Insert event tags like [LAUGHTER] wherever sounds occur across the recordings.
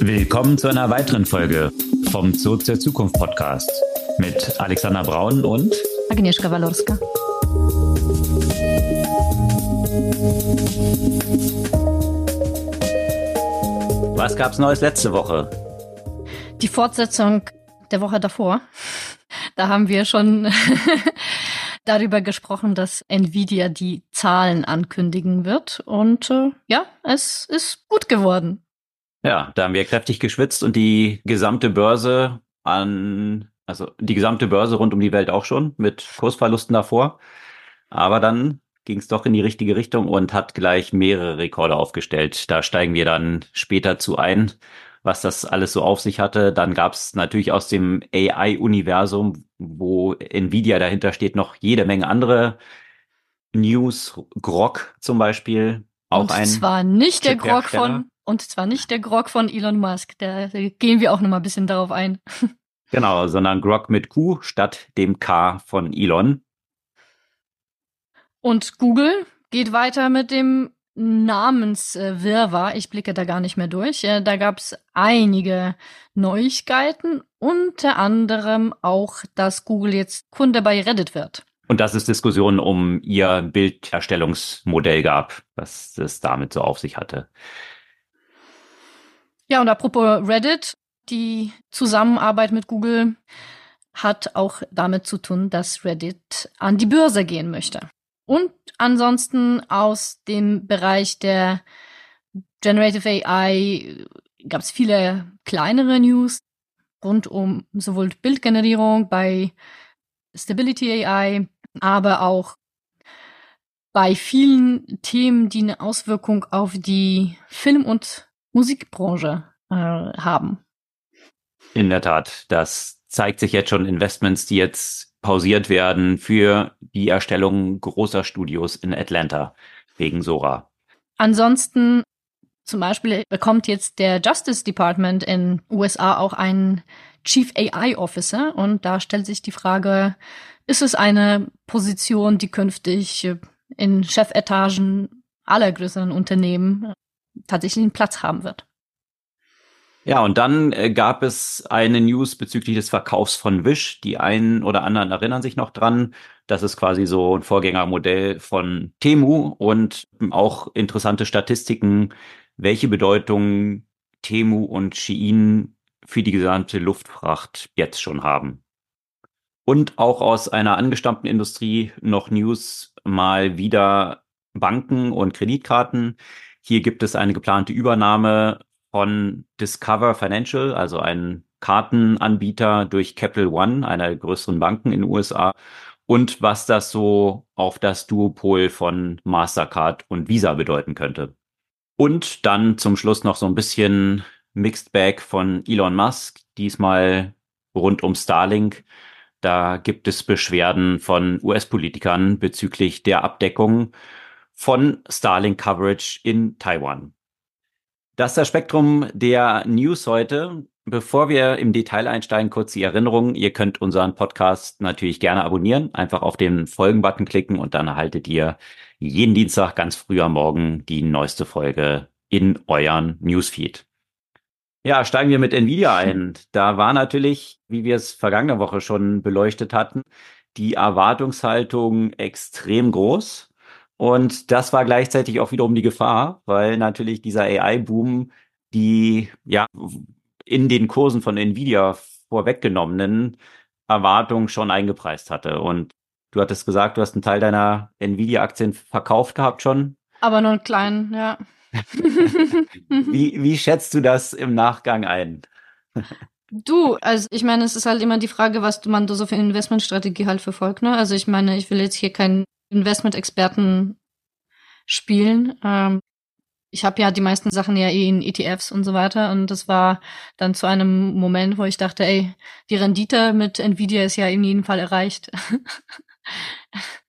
Willkommen zu einer weiteren Folge vom Zoo zur Zukunft Podcast mit Alexander Braun und Agnieszka Walorska. Was gab's Neues letzte Woche? Die Fortsetzung der Woche davor. Da haben wir schon [LAUGHS] darüber gesprochen, dass Nvidia die Zahlen ankündigen wird. Und äh, ja, es ist gut geworden. Ja, da haben wir kräftig geschwitzt und die gesamte Börse an, also die gesamte Börse rund um die Welt auch schon mit Kursverlusten davor. Aber dann ging es doch in die richtige Richtung und hat gleich mehrere Rekorde aufgestellt. Da steigen wir dann später zu ein, was das alles so auf sich hatte. Dann gab es natürlich aus dem AI-Universum, wo Nvidia dahinter steht, noch jede Menge andere News. Grog zum Beispiel, auch und ein. Zwar nicht der Grog von und zwar nicht der Grog von Elon Musk. Da, da gehen wir auch noch mal ein bisschen darauf ein. [LAUGHS] Genau, sondern Grog mit Q statt dem K von Elon. Und Google geht weiter mit dem Namenswirrwarr. Ich blicke da gar nicht mehr durch. Da gab es einige Neuigkeiten, unter anderem auch, dass Google jetzt Kunde bei Reddit wird. Und dass es Diskussionen um ihr Bilderstellungsmodell gab, was es damit so auf sich hatte. Ja, und apropos Reddit, die Zusammenarbeit mit Google hat auch damit zu tun, dass Reddit an die Börse gehen möchte. Und ansonsten aus dem Bereich der Generative AI gab es viele kleinere News rund um sowohl Bildgenerierung bei Stability AI, aber auch bei vielen Themen, die eine Auswirkung auf die Film- und Musikbranche äh, haben. In der Tat, das zeigt sich jetzt schon Investments, die jetzt pausiert werden für die Erstellung großer Studios in Atlanta wegen Sora. Ansonsten zum Beispiel bekommt jetzt der Justice Department in USA auch einen Chief AI Officer und da stellt sich die Frage, ist es eine Position, die künftig in Chefetagen aller größeren Unternehmen tatsächlich einen Platz haben wird? Ja, und dann äh, gab es eine News bezüglich des Verkaufs von Wish. Die einen oder anderen erinnern sich noch dran. Das ist quasi so ein Vorgängermodell von Temu und auch interessante Statistiken, welche Bedeutung Temu und Shein für die gesamte Luftfracht jetzt schon haben. Und auch aus einer angestammten Industrie noch News mal wieder Banken und Kreditkarten. Hier gibt es eine geplante Übernahme von Discover Financial, also ein Kartenanbieter durch Capital One, einer der größeren Banken in den USA, und was das so auf das Duopol von Mastercard und Visa bedeuten könnte. Und dann zum Schluss noch so ein bisschen Mixed Bag von Elon Musk, diesmal rund um Starlink. Da gibt es Beschwerden von US-Politikern bezüglich der Abdeckung von Starlink Coverage in Taiwan. Das ist das Spektrum der News heute. Bevor wir im Detail einsteigen, kurz die Erinnerung. Ihr könnt unseren Podcast natürlich gerne abonnieren. Einfach auf den Folgen-Button klicken und dann erhaltet ihr jeden Dienstag ganz früh am Morgen die neueste Folge in euren Newsfeed. Ja, steigen wir mit Nvidia ein. Da war natürlich, wie wir es vergangene Woche schon beleuchtet hatten, die Erwartungshaltung extrem groß. Und das war gleichzeitig auch wiederum die Gefahr, weil natürlich dieser AI-Boom die ja in den Kursen von Nvidia vorweggenommenen Erwartungen schon eingepreist hatte. Und du hattest gesagt, du hast einen Teil deiner Nvidia-Aktien verkauft gehabt schon. Aber nur einen kleinen, ja. [LAUGHS] wie, wie schätzt du das im Nachgang ein? Du, also ich meine, es ist halt immer die Frage, was man da so für Investmentstrategie halt verfolgt. Ne? Also ich meine, ich will jetzt hier keinen Investment-Experten spielen. Ähm, ich habe ja die meisten Sachen ja eh in ETFs und so weiter und das war dann zu einem Moment, wo ich dachte, ey, die Rendite mit Nvidia ist ja in jedem Fall erreicht.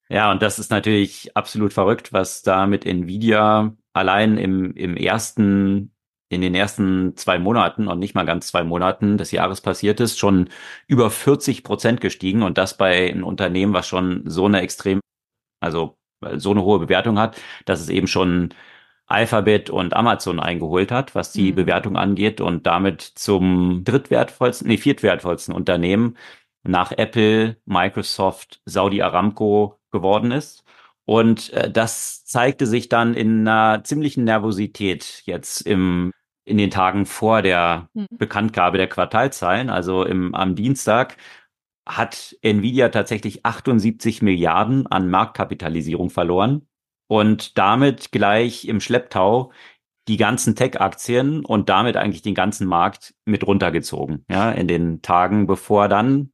ja, und das ist natürlich absolut verrückt, was da mit Nvidia allein im, im ersten in den ersten zwei Monaten und nicht mal ganz zwei Monaten des Jahres passiert ist, schon über 40 Prozent gestiegen und das bei einem Unternehmen, was schon so eine extrem also so eine hohe Bewertung hat, dass es eben schon Alphabet und Amazon eingeholt hat, was die mhm. Bewertung angeht und damit zum drittwertvollsten, nee, viertwertvollsten Unternehmen nach Apple, Microsoft, Saudi Aramco geworden ist. Und äh, das zeigte sich dann in einer ziemlichen Nervosität jetzt im in den Tagen vor der mhm. Bekanntgabe der Quartalzahlen, also im, am Dienstag, hat Nvidia tatsächlich 78 Milliarden an Marktkapitalisierung verloren und damit gleich im Schlepptau die ganzen Tech-Aktien und damit eigentlich den ganzen Markt mit runtergezogen. Ja, in den Tagen, bevor dann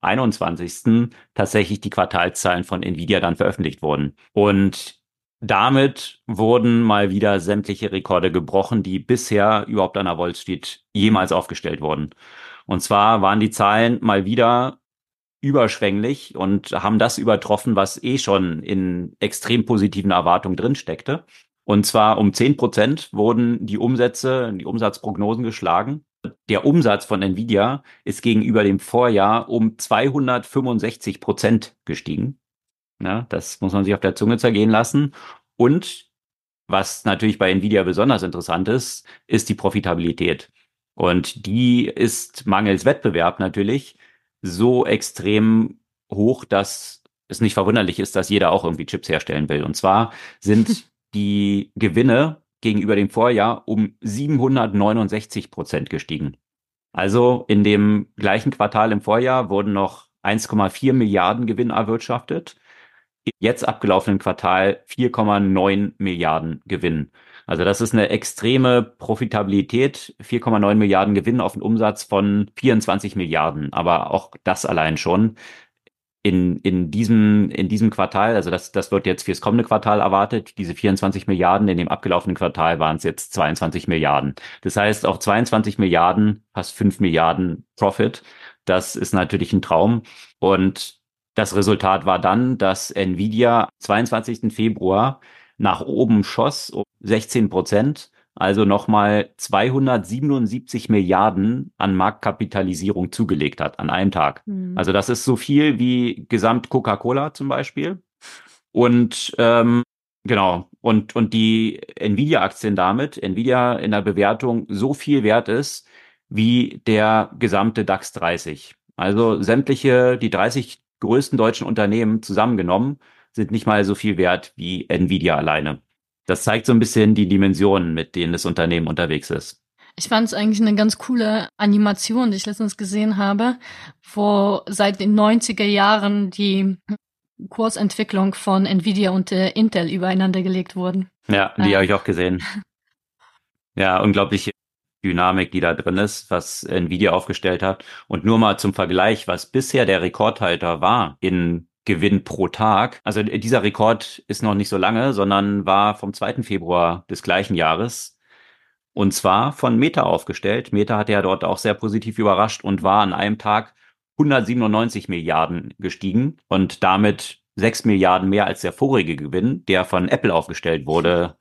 21. tatsächlich die Quartalzahlen von Nvidia dann veröffentlicht wurden. Und damit wurden mal wieder sämtliche Rekorde gebrochen, die bisher überhaupt an der Wall Street jemals aufgestellt wurden. Und zwar waren die Zahlen mal wieder überschwänglich und haben das übertroffen, was eh schon in extrem positiven Erwartungen drin steckte. Und zwar um zehn Prozent wurden die Umsätze, die Umsatzprognosen geschlagen. Der Umsatz von Nvidia ist gegenüber dem Vorjahr um 265 Prozent gestiegen. Ja, das muss man sich auf der Zunge zergehen lassen. Und was natürlich bei Nvidia besonders interessant ist, ist die Profitabilität. Und die ist mangels Wettbewerb natürlich so extrem hoch, dass es nicht verwunderlich ist, dass jeder auch irgendwie Chips herstellen will. Und zwar sind [LAUGHS] die Gewinne gegenüber dem Vorjahr um 769 Prozent gestiegen. Also in dem gleichen Quartal im Vorjahr wurden noch 1,4 Milliarden Gewinn erwirtschaftet. Jetzt abgelaufenen Quartal 4,9 Milliarden Gewinn. Also das ist eine extreme Profitabilität, 4,9 Milliarden Gewinn auf einen Umsatz von 24 Milliarden. Aber auch das allein schon in, in diesem, in diesem Quartal, also das, das wird jetzt fürs kommende Quartal erwartet, diese 24 Milliarden, in dem abgelaufenen Quartal waren es jetzt 22 Milliarden. Das heißt, auch 22 Milliarden, fast 5 Milliarden Profit. Das ist natürlich ein Traum. Und das Resultat war dann, dass Nvidia 22. Februar nach oben schoss um 16 Prozent, also nochmal 277 Milliarden an Marktkapitalisierung zugelegt hat an einem Tag. Mhm. Also das ist so viel wie Gesamt Coca-Cola zum Beispiel. Und ähm, genau, und, und die Nvidia-Aktien damit, Nvidia in der Bewertung so viel wert ist wie der gesamte DAX 30. Also sämtliche, die 30 größten deutschen Unternehmen zusammengenommen sind nicht mal so viel wert wie Nvidia alleine. Das zeigt so ein bisschen die Dimensionen, mit denen das Unternehmen unterwegs ist. Ich fand es eigentlich eine ganz coole Animation, die ich letztens gesehen habe, wo seit den 90er Jahren die Kursentwicklung von Nvidia und Intel übereinander gelegt wurden. Ja, die äh. habe ich auch gesehen. [LAUGHS] Ja, unglaubliche Dynamik, die da drin ist, was Nvidia aufgestellt hat. Und nur mal zum Vergleich, was bisher der Rekordhalter war in Gewinn pro Tag. Also dieser Rekord ist noch nicht so lange, sondern war vom 2. Februar des gleichen Jahres. Und zwar von Meta aufgestellt. Meta hatte ja dort auch sehr positiv überrascht und war an einem Tag 197 Milliarden gestiegen und damit 6 Milliarden mehr als der vorige Gewinn, der von Apple aufgestellt wurde.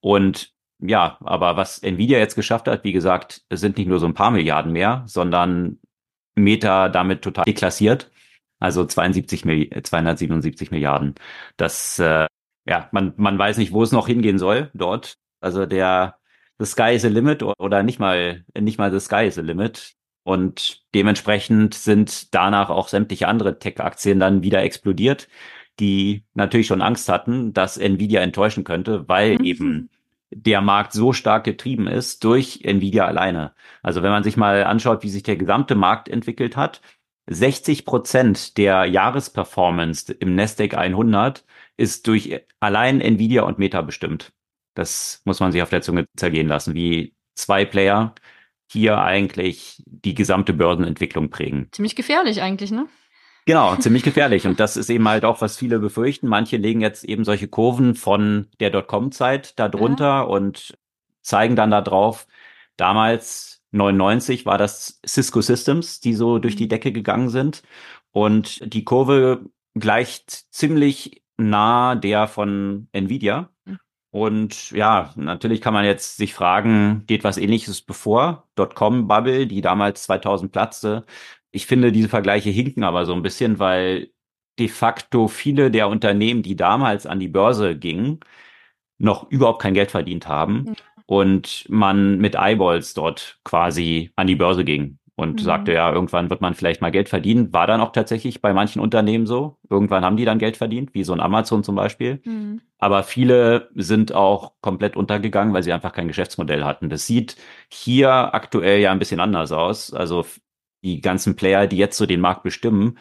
Und ja, aber was Nvidia jetzt geschafft hat, wie gesagt, es sind nicht nur so ein paar Milliarden mehr, sondern Meta damit total deklassiert. Also 72 277 Milliarden. Das, äh, ja, man, man weiß nicht, wo es noch hingehen soll dort. Also der, the sky is a limit oder nicht mal, nicht mal the sky is a limit. Und dementsprechend sind danach auch sämtliche andere Tech-Aktien dann wieder explodiert, die natürlich schon Angst hatten, dass Nvidia enttäuschen könnte, weil mhm. eben der Markt so stark getrieben ist durch Nvidia alleine. Also wenn man sich mal anschaut, wie sich der gesamte Markt entwickelt hat, 60 Prozent der Jahresperformance im Nasdaq 100 ist durch allein Nvidia und Meta bestimmt. Das muss man sich auf der Zunge zergehen lassen, wie zwei Player hier eigentlich die gesamte Börsenentwicklung prägen. Ziemlich gefährlich eigentlich, ne? Genau, ziemlich [LAUGHS] gefährlich. Und das ist eben halt auch, was viele befürchten. Manche legen jetzt eben solche Kurven von der Dotcom-Zeit da drunter ja. und zeigen dann da drauf, damals 99 war das Cisco Systems, die so durch die mhm. Decke gegangen sind. Und die Kurve gleicht ziemlich nah der von Nvidia. Mhm. Und ja, natürlich kann man jetzt sich fragen, geht was ähnliches bevor? Dotcom-Bubble, die damals 2000 platzte. Ich finde, diese Vergleiche hinken aber so ein bisschen, weil de facto viele der Unternehmen, die damals an die Börse gingen, noch überhaupt kein Geld verdient haben mhm. Und man mit Eyeballs dort quasi an die Börse ging und mhm. sagte, ja, irgendwann wird man vielleicht mal Geld verdienen. War dann auch tatsächlich bei manchen Unternehmen so. Irgendwann haben die dann Geld verdient, wie so ein Amazon zum Beispiel. Mhm. Aber viele sind auch komplett untergegangen, weil sie einfach kein Geschäftsmodell hatten. Das sieht hier aktuell ja ein bisschen anders aus. Also die ganzen Player, die jetzt so den Markt bestimmen,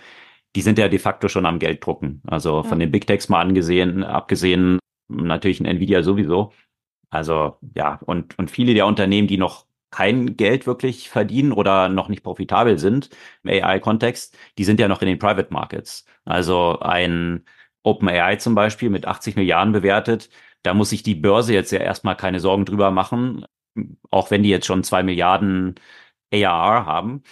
die sind ja de facto schon am Geld drucken. Also von den Big Techs mal angesehen, abgesehen, natürlich ein Nvidia sowieso. Also ja, und, und viele der Unternehmen, die noch kein Geld wirklich verdienen oder noch nicht profitabel sind im AI-Kontext, die sind ja noch in den Private Markets. Also ein OpenAI zum Beispiel mit 80 Milliarden bewertet, da muss sich die Börse jetzt ja erstmal keine Sorgen drüber machen, auch wenn die jetzt schon zwei Milliarden ARR haben.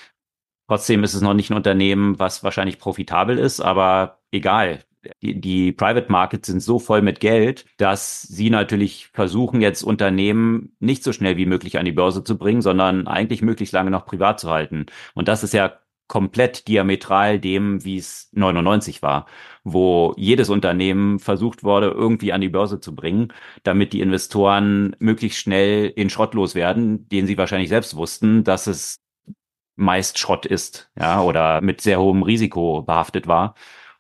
Trotzdem ist es noch nicht ein Unternehmen, was wahrscheinlich profitabel ist, aber egal die, Private Markets sind so voll mit Geld, dass sie natürlich versuchen, jetzt Unternehmen nicht so schnell wie möglich an die Börse zu bringen, sondern eigentlich möglichst lange noch privat zu halten. Und das ist ja komplett diametral dem, wie es 99 war, wo jedes Unternehmen versucht wurde, irgendwie an die Börse zu bringen, damit die Investoren möglichst schnell in Schrott loswerden, den sie wahrscheinlich selbst wussten, dass es meist Schrott ist, ja, oder mit sehr hohem Risiko behaftet war.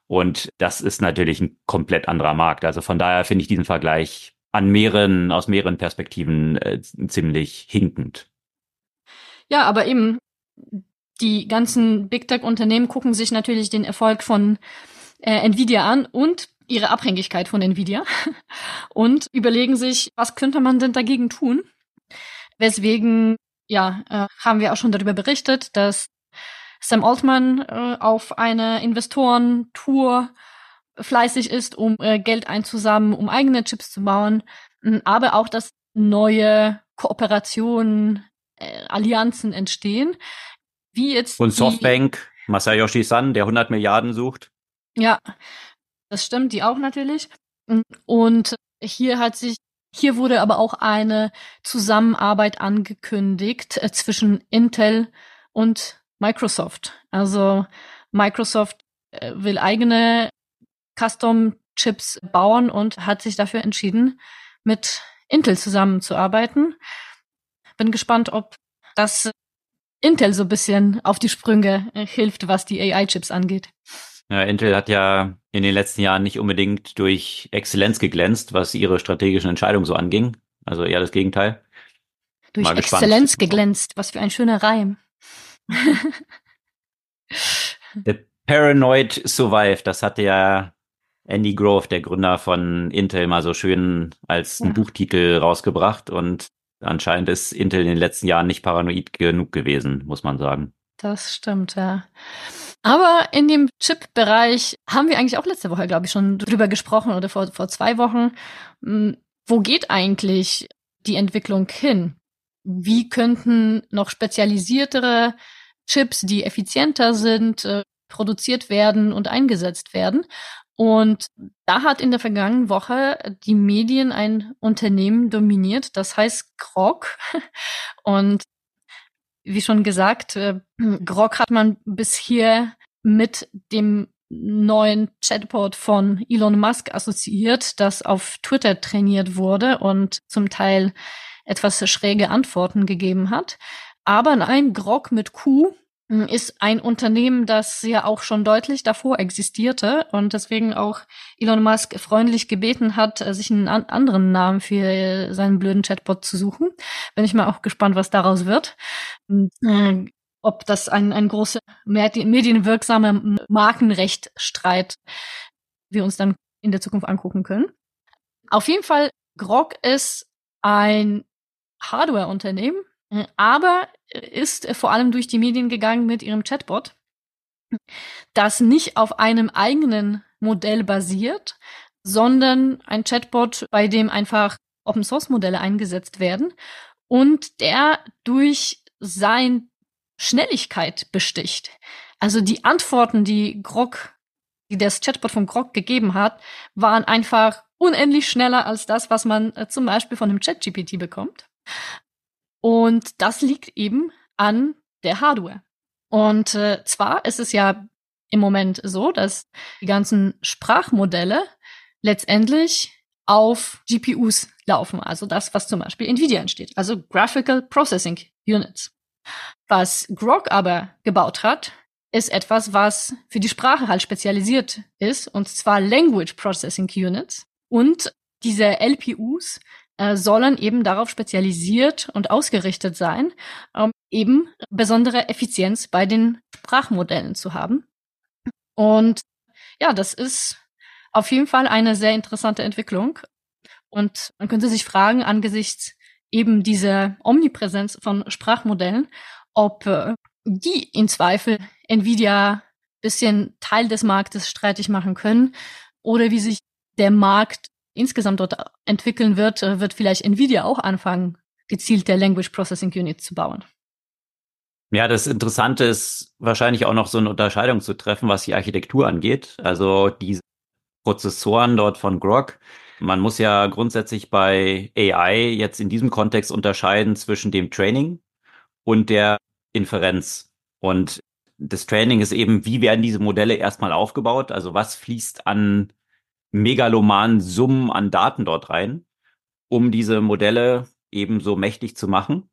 Und das ist natürlich ein komplett anderer Markt. Also von daher finde ich diesen Vergleich an mehreren, aus mehreren Perspektiven äh, ziemlich hinkend. Ja, aber eben, die ganzen Big Tech-Unternehmen gucken sich natürlich den Erfolg von äh, Nvidia an und ihre Abhängigkeit von Nvidia [LAUGHS] und überlegen sich, was könnte man denn dagegen tun? Weswegen, ja, äh, haben wir auch schon darüber berichtet, dass Sam Altman äh, auf eine Investorentour fleißig ist, um äh, Geld einzusammeln, um eigene Chips zu bauen, aber auch, dass neue Kooperationen, äh, Allianzen entstehen. Wie jetzt Und Softbank, Masayoshi Son, der 100 Milliarden sucht. Ja, das stimmt, die auch natürlich. Und hier hat sich hier wurde aber auch eine Zusammenarbeit angekündigt äh, zwischen Intel und Microsoft. Also Microsoft äh, will eigene Custom-Chips bauen und hat sich dafür entschieden, mit Intel zusammenzuarbeiten. Bin gespannt, ob das Intel so ein bisschen auf die Sprünge äh, hilft, was die AI-Chips angeht. Ja, Intel hat ja in den letzten Jahren nicht unbedingt durch Exzellenz geglänzt, was ihre strategischen Entscheidungen so anging. Also eher das Gegenteil. Durch Exzellenz geglänzt. Was für ein schöner Reim. The Paranoid Survive, das hatte ja Andy Grove, der Gründer von Intel, mal so schön als ja. Buchtitel rausgebracht und anscheinend ist Intel in den letzten Jahren nicht paranoid genug gewesen, muss man sagen. Das stimmt, ja. Aber in dem Chip-Bereich haben wir eigentlich auch letzte Woche, glaube ich, schon drüber gesprochen oder vor, vor zwei Wochen. Hm, wo geht eigentlich die Entwicklung hin? Wie könnten noch spezialisiertere Chips, die effizienter sind, äh, produziert werden und eingesetzt werden. Und da hat in der vergangenen Woche die Medien ein Unternehmen dominiert, das heißt Grok. [LAUGHS] Und wie schon gesagt, äh, [CLEARS THROAT] Grok hat man bis hier mit dem neuen Chatbot von Elon Musk assoziiert, das auf Twitter trainiert wurde und zum Teil etwas schräge Antworten gegeben hat. Aber nein, Grog mit Q hm, ist ein Unternehmen, das ja auch schon deutlich davor existierte und deswegen auch Elon Musk freundlich gebeten hat, äh, sich einen an anderen Namen für seinen blöden Chatbot zu suchen. Bin ich mal auch gespannt, was daraus wird. Und, äh, ob das ein, ein großer medienwirksamer Markenrechtstreit wir uns dann in der Zukunft angucken können. Auf jeden Fall, Grog ist ein Hardware-Unternehmen, äh, aber ist vor allem durch die Medien gegangen mit ihrem Chatbot, das nicht auf einem eigenen Modell basiert, sondern ein Chatbot, bei dem einfach Open Source Modelle eingesetzt werden und der durch sein Schnelligkeit besticht. Also die Antworten, die Grog, die das Chatbot von Grog gegeben hat, waren einfach unendlich schneller als das, was man äh, zum Beispiel von einem ChatGPT bekommt. Und das liegt eben an der Hardware. Und äh, zwar ist es ja im Moment so, dass die ganzen Sprachmodelle letztendlich auf GPUs laufen, also das, was zum Beispiel Nvidia entsteht, also Graphical Processing Units. Was Grok aber gebaut hat, ist etwas, was für die Sprache halt spezialisiert ist, und zwar Language Processing Units. Und diese LPUs äh, sollen eben darauf spezialisiert und ausgerichtet sein, um eben besondere Effizienz bei den Sprachmodellen zu haben. Und ja, das ist auf jeden Fall eine sehr interessante Entwicklung. Und man könnte sich fragen, angesichts eben dieser Omnipräsenz von Sprachmodellen, ob äh, die in Zweifel Nvidia bisschen Teil des Marktes streitig machen können oder wie sich der Markt insgesamt dort entwickeln wird, äh, wird vielleicht Nvidia auch anfangen, gezielte Language Processing Units zu bauen. Ja, das Interessante ist wahrscheinlich auch noch so eine Unterscheidung zu treffen, was die Architektur angeht. Also diese Prozessoren dort von Grok. Man muss ja grundsätzlich bei AI jetzt in diesem Kontext unterscheiden zwischen dem Training und der Inferenz. Und das Training ist eben, wie werden diese Modelle erstmal aufgebaut? Also was fließt an megalomanen Summen an Daten dort rein, um diese Modelle eben so mächtig zu machen.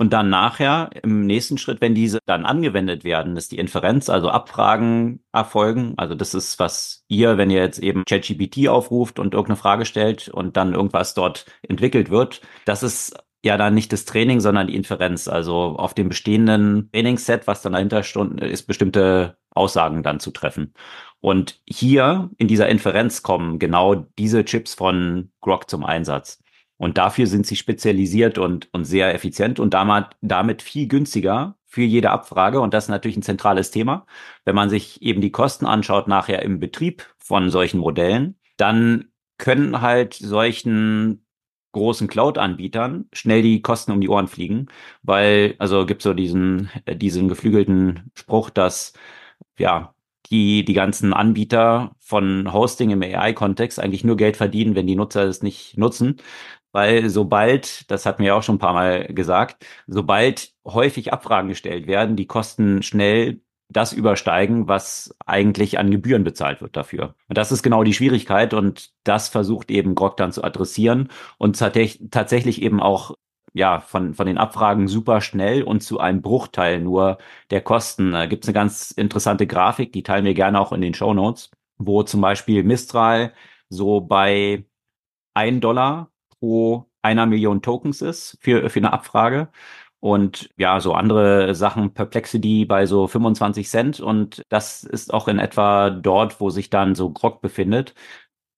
Und dann nachher im nächsten Schritt, wenn diese dann angewendet werden, ist die Inferenz, also Abfragen erfolgen. Also das ist, was ihr, wenn ihr jetzt eben ChatGPT aufruft und irgendeine Frage stellt und dann irgendwas dort entwickelt wird, das ist ja dann nicht das Training, sondern die Inferenz. Also auf dem bestehenden Trainingsset, was dann dahinter steht, ist bestimmte Aussagen dann zu treffen. Und hier in dieser Inferenz kommen genau diese Chips von Grok zum Einsatz. Und dafür sind sie spezialisiert und, und sehr effizient und damit, damit viel günstiger für jede Abfrage. Und das ist natürlich ein zentrales Thema. Wenn man sich eben die Kosten anschaut nachher im Betrieb von solchen Modellen, dann können halt solchen großen Cloud-Anbietern schnell die Kosten um die Ohren fliegen, weil, also gibt so diesen, diesen geflügelten Spruch, dass, ja, die, die ganzen Anbieter von Hosting im AI-Kontext eigentlich nur Geld verdienen, wenn die Nutzer es nicht nutzen. Weil sobald, das hat mir auch schon ein paar Mal gesagt, sobald häufig Abfragen gestellt werden, die Kosten schnell das übersteigen, was eigentlich an Gebühren bezahlt wird dafür. Und das ist genau die Schwierigkeit und das versucht eben Grok dann zu adressieren und tatsächlich eben auch ja, von, von den Abfragen super schnell und zu einem Bruchteil nur der Kosten. Da gibt es eine ganz interessante Grafik, die teilen wir gerne auch in den Show Notes, wo zum Beispiel Mistral so bei ein Dollar pro einer Million Tokens ist für, für eine Abfrage. Und ja, so andere Sachen, Perplexity bei so 25 Cent. Und das ist auch in etwa dort, wo sich dann so Grog befindet.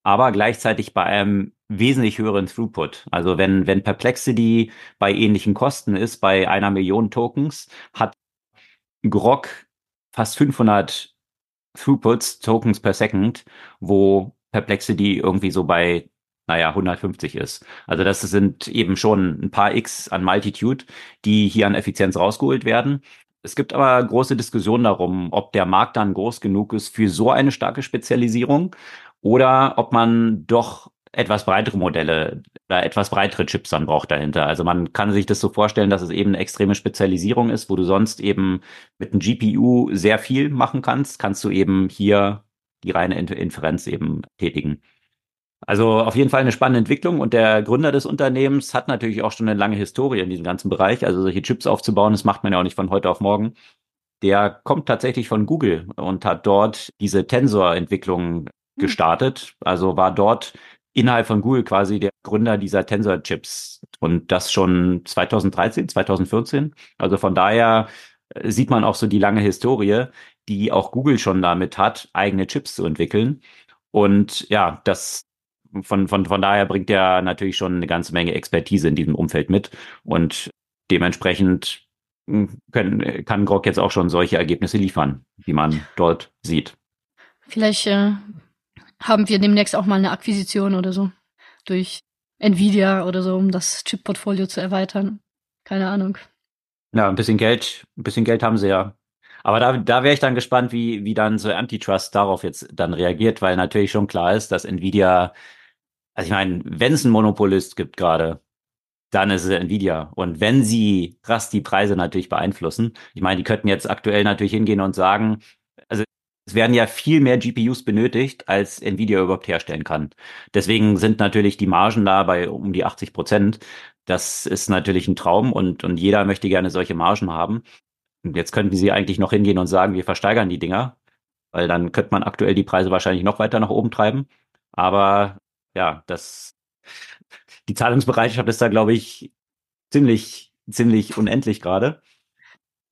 Aber gleichzeitig bei einem wesentlich höheren Throughput. Also wenn, wenn Perplexity bei ähnlichen Kosten ist, bei einer Million Tokens, hat Grok fast 500 Throughputs, Tokens per Second, wo Perplexity irgendwie so bei, naja, 150 ist. Also das sind eben schon ein paar X an Multitude, die hier an Effizienz rausgeholt werden. Es gibt aber große Diskussionen darum, ob der Markt dann groß genug ist für so eine starke Spezialisierung oder ob man doch etwas breitere Modelle oder etwas breitere Chips dann braucht dahinter. Also man kann sich das so vorstellen, dass es eben eine extreme Spezialisierung ist, wo du sonst eben mit einem GPU sehr viel machen kannst, kannst du eben hier die reine Inferenz eben tätigen. Also auf jeden Fall eine spannende Entwicklung und der Gründer des Unternehmens hat natürlich auch schon eine lange Historie in diesem ganzen Bereich. Also solche Chips aufzubauen, das macht man ja auch nicht von heute auf morgen. Der kommt tatsächlich von Google und hat dort diese Tensor-Entwicklung hm. gestartet. Also war dort innerhalb von Google quasi der Gründer dieser Tensor-Chips und das schon 2013, 2014. Also von daher äh, sieht man auch so die lange Historie, die auch Google schon damit hat, eigene Chips zu entwickeln. Und ja, das von, von, von daher bringt er natürlich schon eine ganze Menge Expertise in diesem Umfeld mit und dementsprechend hm, können, kann Grok jetzt auch schon solche Ergebnisse liefern, wie man dort sieht. Vielleicht äh, haben wir demnächst auch mal eine Akquisition oder so durch Nvidia oder so, um das Chip-Portfolio zu erweitern. Keine Ahnung. Ja, ein bisschen Geld, ein bisschen Geld haben sie ja. Aber da, da wäre ich dann gespannt, wie, wie dann so Antitrust darauf jetzt dann reagiert, weil natürlich schon klar ist, dass Nvidia, also ich meine, wenn es einen Monopolist gibt gerade, dann ist es Nvidia. Und wenn sie krass die Preise natürlich beeinflussen, ich meine, die könnten jetzt aktuell natürlich hingehen und sagen, also es werden ja viel mehr GPUs benötigt, als Nvidia überhaupt herstellen kann. Deswegen sind natürlich die Margen da bei um die 80 Prozent. Das ist natürlich ein Traum und, und jeder möchte gerne solche Margen haben. Und jetzt könnten sie eigentlich noch hingehen und sagen, wir versteigern die Dinger, weil dann könnte man aktuell die Preise wahrscheinlich noch weiter nach oben treiben. Aber ja, das, die Zahlungsbereitschaft ist da, glaube ich, ziemlich, ziemlich unendlich gerade.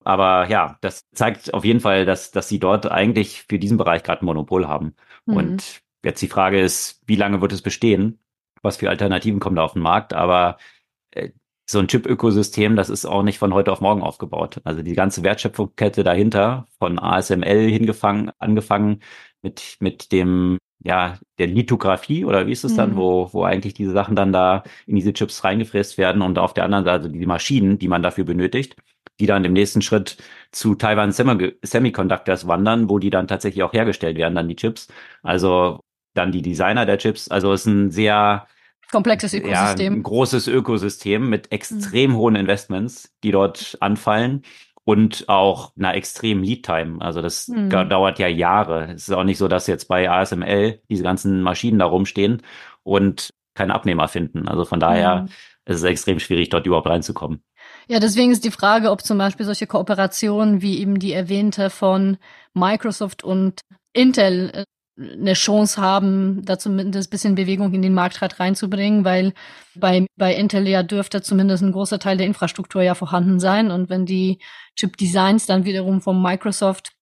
Aber ja, das zeigt auf jeden Fall, dass, dass sie dort eigentlich für diesen Bereich gerade ein Monopol haben. Mhm. Und jetzt die Frage ist, wie lange wird es bestehen? Was für Alternativen kommen da auf den Markt? Aber äh, so ein Chip-Ökosystem, das ist auch nicht von heute auf morgen aufgebaut. Also die ganze Wertschöpfungskette dahinter, von ASML hingefangen, angefangen mit, mit dem, ja, der Lithografie oder wie ist es dann, mhm. wo, wo eigentlich diese Sachen dann da in diese Chips reingefräst werden und auf der anderen Seite die Maschinen, die man dafür benötigt die dann im nächsten Schritt zu Taiwan Semiconductors wandern, wo die dann tatsächlich auch hergestellt werden, dann die Chips. Also dann die Designer der Chips. Also es ist ein sehr komplexes Ökosystem. Ja, ein großes Ökosystem mit extrem mhm. hohen Investments, die dort anfallen und auch einer extremen Lead-Time. Also das mhm. dauert ja Jahre. Es ist auch nicht so, dass jetzt bei ASML diese ganzen Maschinen da rumstehen und keine Abnehmer finden. Also von daher mhm. ist es extrem schwierig, dort überhaupt reinzukommen. Ja, deswegen ist die Frage, ob zum Beispiel solche Kooperationen wie eben die erwähnte von Microsoft und Intel äh, eine Chance haben, da zumindest ein bisschen Bewegung in den Markt reinzubringen, weil bei, bei Intel ja dürfte zumindest ein großer Teil der Infrastruktur ja vorhanden sein. Und wenn die Chip-Designs dann wiederum von Microsoft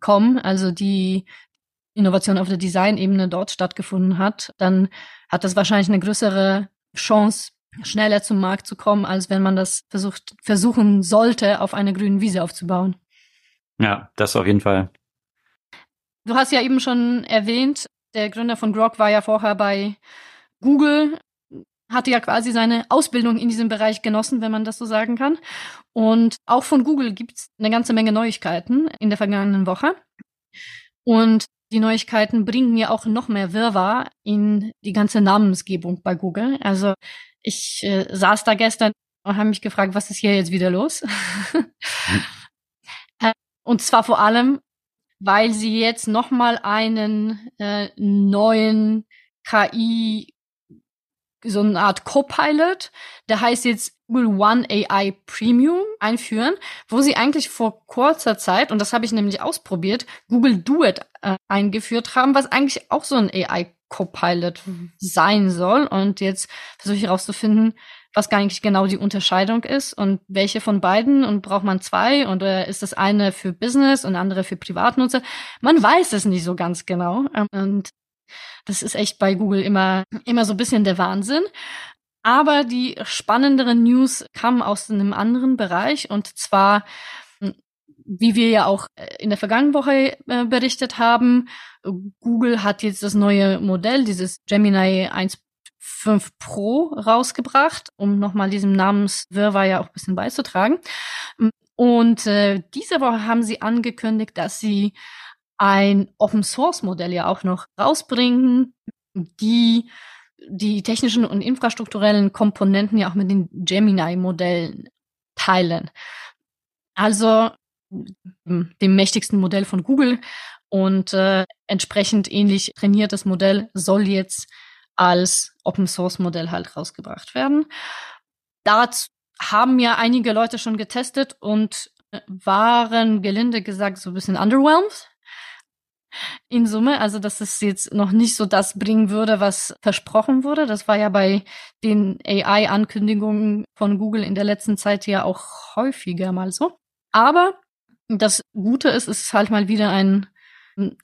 kommen, also die Innovation auf der Designebene dort stattgefunden hat, dann hat das wahrscheinlich eine größere Chance, schneller zum Markt zu kommen, als wenn man das versucht, versuchen sollte, auf einer grünen Wiese aufzubauen. Ja, das auf jeden Fall. Du hast ja eben schon erwähnt, der Gründer von Grok war ja vorher bei Google, hatte ja quasi seine Ausbildung in diesem Bereich genossen, wenn man das so sagen kann. Und auch von Google gibt es eine ganze Menge Neuigkeiten in der vergangenen Woche. Und die Neuigkeiten bringen ja auch noch mehr Wirrwarr in die ganze Namensgebung bei Google. Also ich äh, saß da gestern und habe mich gefragt, was ist hier jetzt wieder los? [LAUGHS] hm. und zwar vor allem, weil sie jetzt noch mal einen äh, neuen KI so eine Art Copilot, der heißt jetzt Google One AI Premium einführen, wo sie eigentlich vor kurzer Zeit, und das habe ich nämlich ausprobiert, Google Duet äh, eingeführt haben, was eigentlich auch so ein AI Copilot sein soll. Und jetzt versuche ich herauszufinden, was gar nicht genau die Unterscheidung ist und welche von beiden und braucht man zwei und äh, ist das eine für Business und andere für Privatnutzer? Man weiß es nicht so ganz genau. Und das ist echt bei Google immer, immer so ein bisschen der Wahnsinn. Aber die spannenderen News kamen aus einem anderen Bereich und zwar wie wir ja auch äh, in der vergangenen Woche äh, berichtet haben, Google hat jetzt das neue Modell, dieses Gemini 1.5 Pro rausgebracht, um nochmal diesem Namenswirrwarr ja auch ein bisschen beizutragen. Und äh, diese Woche haben sie angekündigt, dass sie ein Open Source Modell ja auch noch rausbringen, die die technischen und infrastrukturellen Komponenten ja auch mit den Gemini Modellen teilen. Also dem mächtigsten Modell von Google und äh, entsprechend ähnlich trainiertes Modell soll jetzt als Open Source Modell halt rausgebracht werden. Dazu haben ja einige Leute schon getestet und äh, waren gelinde gesagt so ein bisschen underwhelmed in Summe. Also, dass es jetzt noch nicht so das bringen würde, was versprochen wurde. Das war ja bei den AI-Ankündigungen von Google in der letzten Zeit ja auch häufiger mal so. Aber das Gute ist, es ist halt mal wieder ein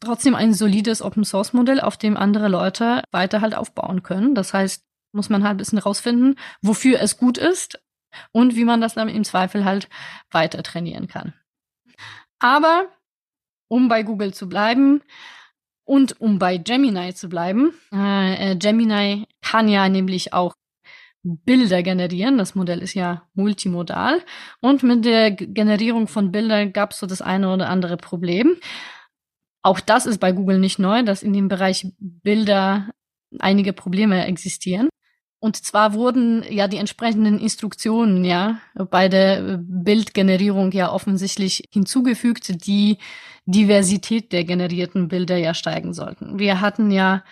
trotzdem ein solides Open Source Modell, auf dem andere Leute weiter halt aufbauen können. Das heißt, muss man halt ein bisschen rausfinden, wofür es gut ist und wie man das dann im Zweifel halt weiter trainieren kann. Aber um bei Google zu bleiben und um bei Gemini zu bleiben, äh, äh Gemini kann ja nämlich auch Bilder generieren. Das Modell ist ja multimodal. Und mit der Generierung von Bildern gab es so das eine oder andere Problem. Auch das ist bei Google nicht neu, dass in dem Bereich Bilder einige Probleme existieren. Und zwar wurden ja die entsprechenden Instruktionen ja bei der Bildgenerierung ja offensichtlich hinzugefügt, die Diversität der generierten Bilder ja steigen sollten. Wir hatten ja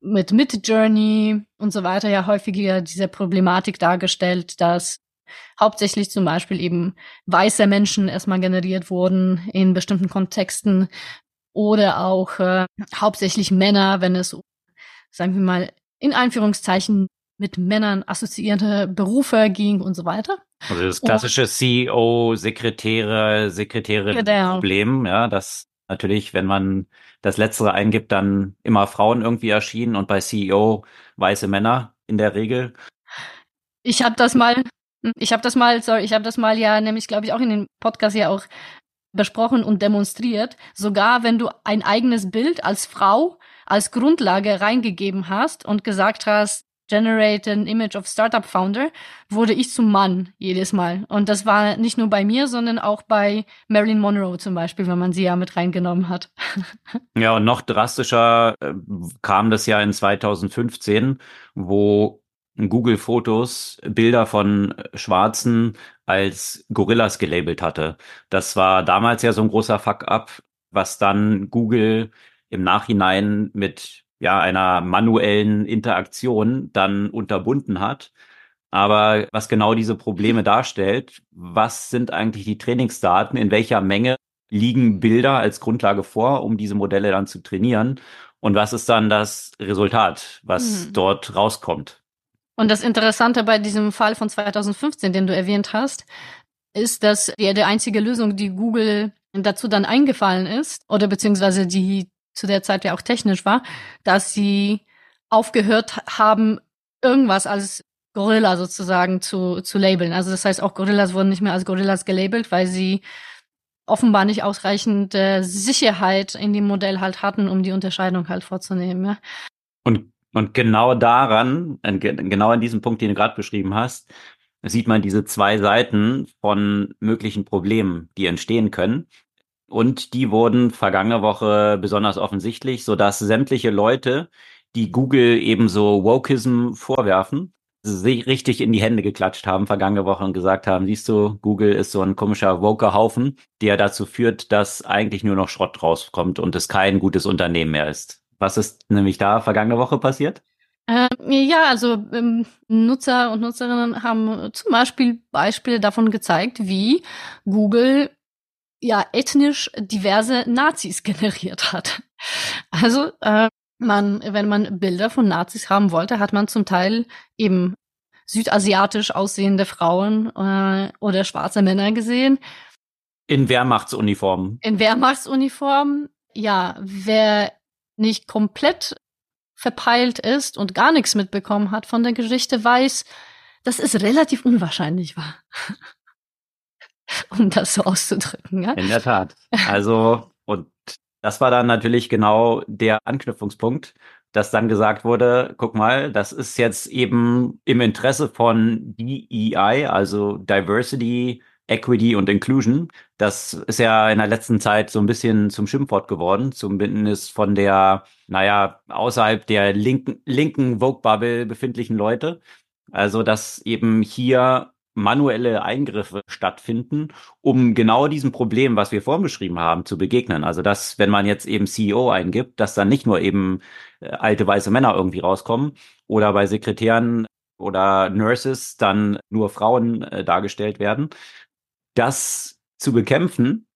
mit Midjourney und so weiter ja häufiger diese Problematik dargestellt, dass hauptsächlich zum Beispiel eben weiße Menschen erstmal generiert wurden in bestimmten Kontexten oder auch äh, hauptsächlich Männer, wenn es, sagen wir mal, in Anführungszeichen mit Männern assoziierte Berufe ging und so weiter. Also das klassische CEO, Sekretäre, Sekretäre-Problem, ja, das natürlich, wenn man das Letztere eingibt, dann immer Frauen irgendwie erschienen und bei CEO weiße Männer in der Regel. Ich habe das mal, ich habe das mal, sorry, ich habe das mal ja, nämlich glaube ich auch in dem Podcast ja auch besprochen und demonstriert. Sogar wenn du ein eigenes Bild als Frau als Grundlage reingegeben hast und gesagt hast, Generate an Image of Startup Founder, wurde ich zum Mann jedes Mal. Und das war nicht nur bei mir, sondern auch bei Marilyn Monroe zum Beispiel, wenn man sie ja mit reingenommen hat. [LAUGHS] Ja, und noch drastischer äh, kam das ja in 2015, wo Google Fotos Bilder von Schwarzen als Gorillas gelabelt hatte. Das war damals ja so ein großer Fuck-up, was dann Google im Nachhinein mit ja, einer manuellen Interaktion dann unterbunden hat. Aber was genau diese Probleme darstellt, was sind eigentlich die Trainingsdaten, in welcher Menge liegen Bilder als Grundlage vor, um diese Modelle dann zu trainieren? Und was ist dann das Resultat, was mhm. dort rauskommt? Und das Interessante bei diesem Fall von 2015, den du erwähnt hast, ist, dass ja die einzige Lösung, die Google dazu dann eingefallen ist, oder beziehungsweise die zu der Zeit ja auch technisch war, dass sie aufgehört haben, irgendwas als Gorilla sozusagen zu, zu labeln. Also das heißt, auch Gorillas wurden nicht mehr als Gorillas gelabelt, weil sie offenbar nicht ausreichend äh, Sicherheit in dem Modell halt hatten, um die Unterscheidung halt vorzunehmen. Ja. Und, und genau daran, genau an diesem Punkt, den du gerade beschrieben hast, sieht man diese zwei Seiten von möglichen Problemen, die entstehen können. Und die wurden vergangene Woche besonders offensichtlich, sodass sämtliche Leute, die Google ebenso Wokeism vorwerfen, sich richtig in die Hände geklatscht haben vergangene Woche und gesagt haben, siehst du, Google ist so ein komischer Woker-Haufen, der dazu führt, dass eigentlich nur noch Schrott rauskommt und es kein gutes Unternehmen mehr ist. Was ist nämlich da vergangene Woche passiert? Ähm, ja, also ähm, Nutzer und Nutzerinnen haben zum Beispiel Beispiele davon gezeigt, wie Google ja ethnisch diverse Nazis [LAUGHS] generiert hat. Also äh, man, wenn man Bilder von Nazis haben wollte, hat man zum Teil eben südasiatisch aussehende Frauen äh, oder schwarze Männer gesehen. In Wehrmachtsuniformen. In Wehrmachtsuniformen, ja. Wer nicht komplett verpeilt ist und gar nichts mitbekommen hat von der Geschichte, weiß, dass es relativ unwahrscheinlich war. [LAUGHS] um das so auszudrücken. Ja? In der Tat. Also, und das war dann natürlich genau der Anknüpfungspunkt, dass dann gesagt wurde, guck mal, das ist jetzt eben im Interesse von DEI, also Diversity, Equity und Inclusion. Das ist ja in der letzten Zeit so ein bisschen zum Schimpfwort geworden, zumindest von der, naja, außerhalb der linken, linken Vogue-Bubble befindlichen Leute. Also, dass eben hier manuelle Eingriffe stattfinden, um genau diesem Problem, was wir vorhin beschrieben haben, zu begegnen. Also dass, wenn man jetzt eben CEO eingibt, dass dann nicht nur eben äh, alte weiße Männer irgendwie rauskommen oder bei Sekretären oder Nurses dann nur Frauen äh, dargestellt werden. Das zu bekämpfen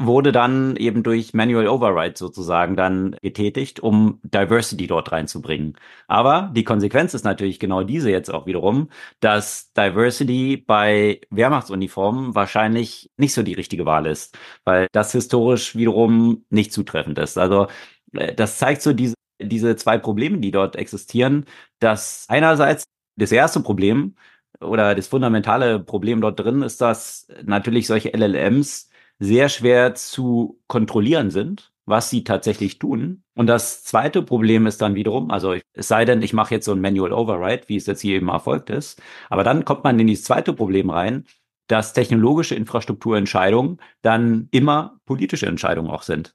wurde dann eben durch Manual Override sozusagen dann getätigt, um Diversity dort reinzubringen. Aber die Konsequenz ist natürlich genau diese jetzt auch wiederum, dass Diversity bei Wehrmachtsuniformen wahrscheinlich nicht so die richtige Wahl ist, weil das historisch wiederum nicht zutreffend ist. Also äh, das zeigt so diese, diese zwei Probleme, die dort existieren, dass einerseits das erste Problem oder das fundamentale Problem dort drin ist, dass natürlich solche LLMs sehr schwer zu kontrollieren sind, was sie tatsächlich tun. Und das zweite Problem ist dann wiederum, also es sei denn, ich mache jetzt so ein Manual Override, wie es jetzt hier eben erfolgt ist, aber dann kommt man in dieses zweite Problem rein, dass technologische Infrastrukturentscheidungen dann immer politische Entscheidungen auch sind.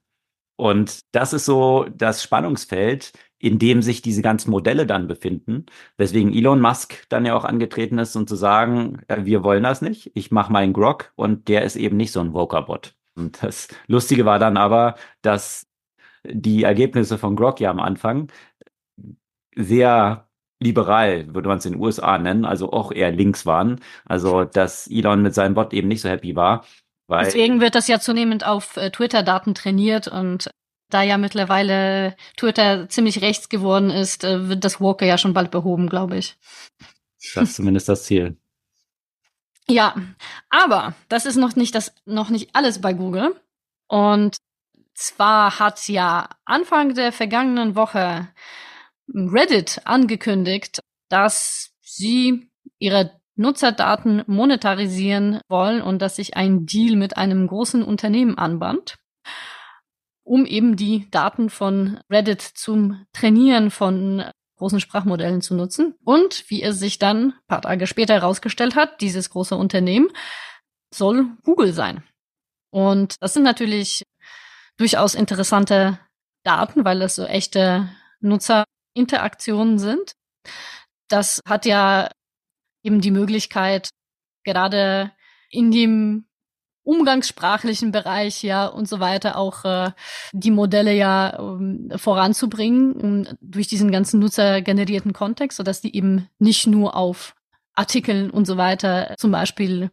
Und das ist so das Spannungsfeld, in dem sich diese ganzen Modelle dann befinden, weswegen Elon Musk dann ja auch angetreten ist, um zu sagen, äh, wir wollen das nicht, ich mache meinen Grog und der ist eben nicht so ein Voker-Bot. Und das Lustige war dann aber, dass die Ergebnisse von Grog ja am Anfang sehr liberal, würde man es in den USA nennen, also auch eher links waren. Also, dass Elon mit seinem Bot eben nicht so happy war. Weil Deswegen wird das ja zunehmend auf äh, Twitter-Daten trainiert und da ja mittlerweile Twitter ziemlich rechts geworden ist, äh, wird das Walker ja schon bald behoben, glaube ich. Das ist zumindest das Ziel. Ja, aber das ist noch nicht das, noch nicht alles bei Google. Und zwar hat ja Anfang der vergangenen Woche Reddit angekündigt, dass sie ihre Nutzerdaten monetarisieren wollen und dass sich ein Deal mit einem großen Unternehmen anbahnt, um eben die Daten von Reddit zum Trainieren von großen Sprachmodellen zu nutzen. Und wie es sich dann paar Tage später herausgestellt hat, dieses große Unternehmen soll Google sein. Und das sind natürlich durchaus interessante Daten, weil es so echte Nutzerinteraktionen sind. Das hat ja eben die Möglichkeit, gerade in dem umgangssprachlichen Bereich ja und so weiter auch äh, die Modelle ja ähm, voranzubringen um, durch diesen ganzen nutzergenerierten Kontext, sodass die eben nicht nur auf Artikeln und so weiter zum Beispiel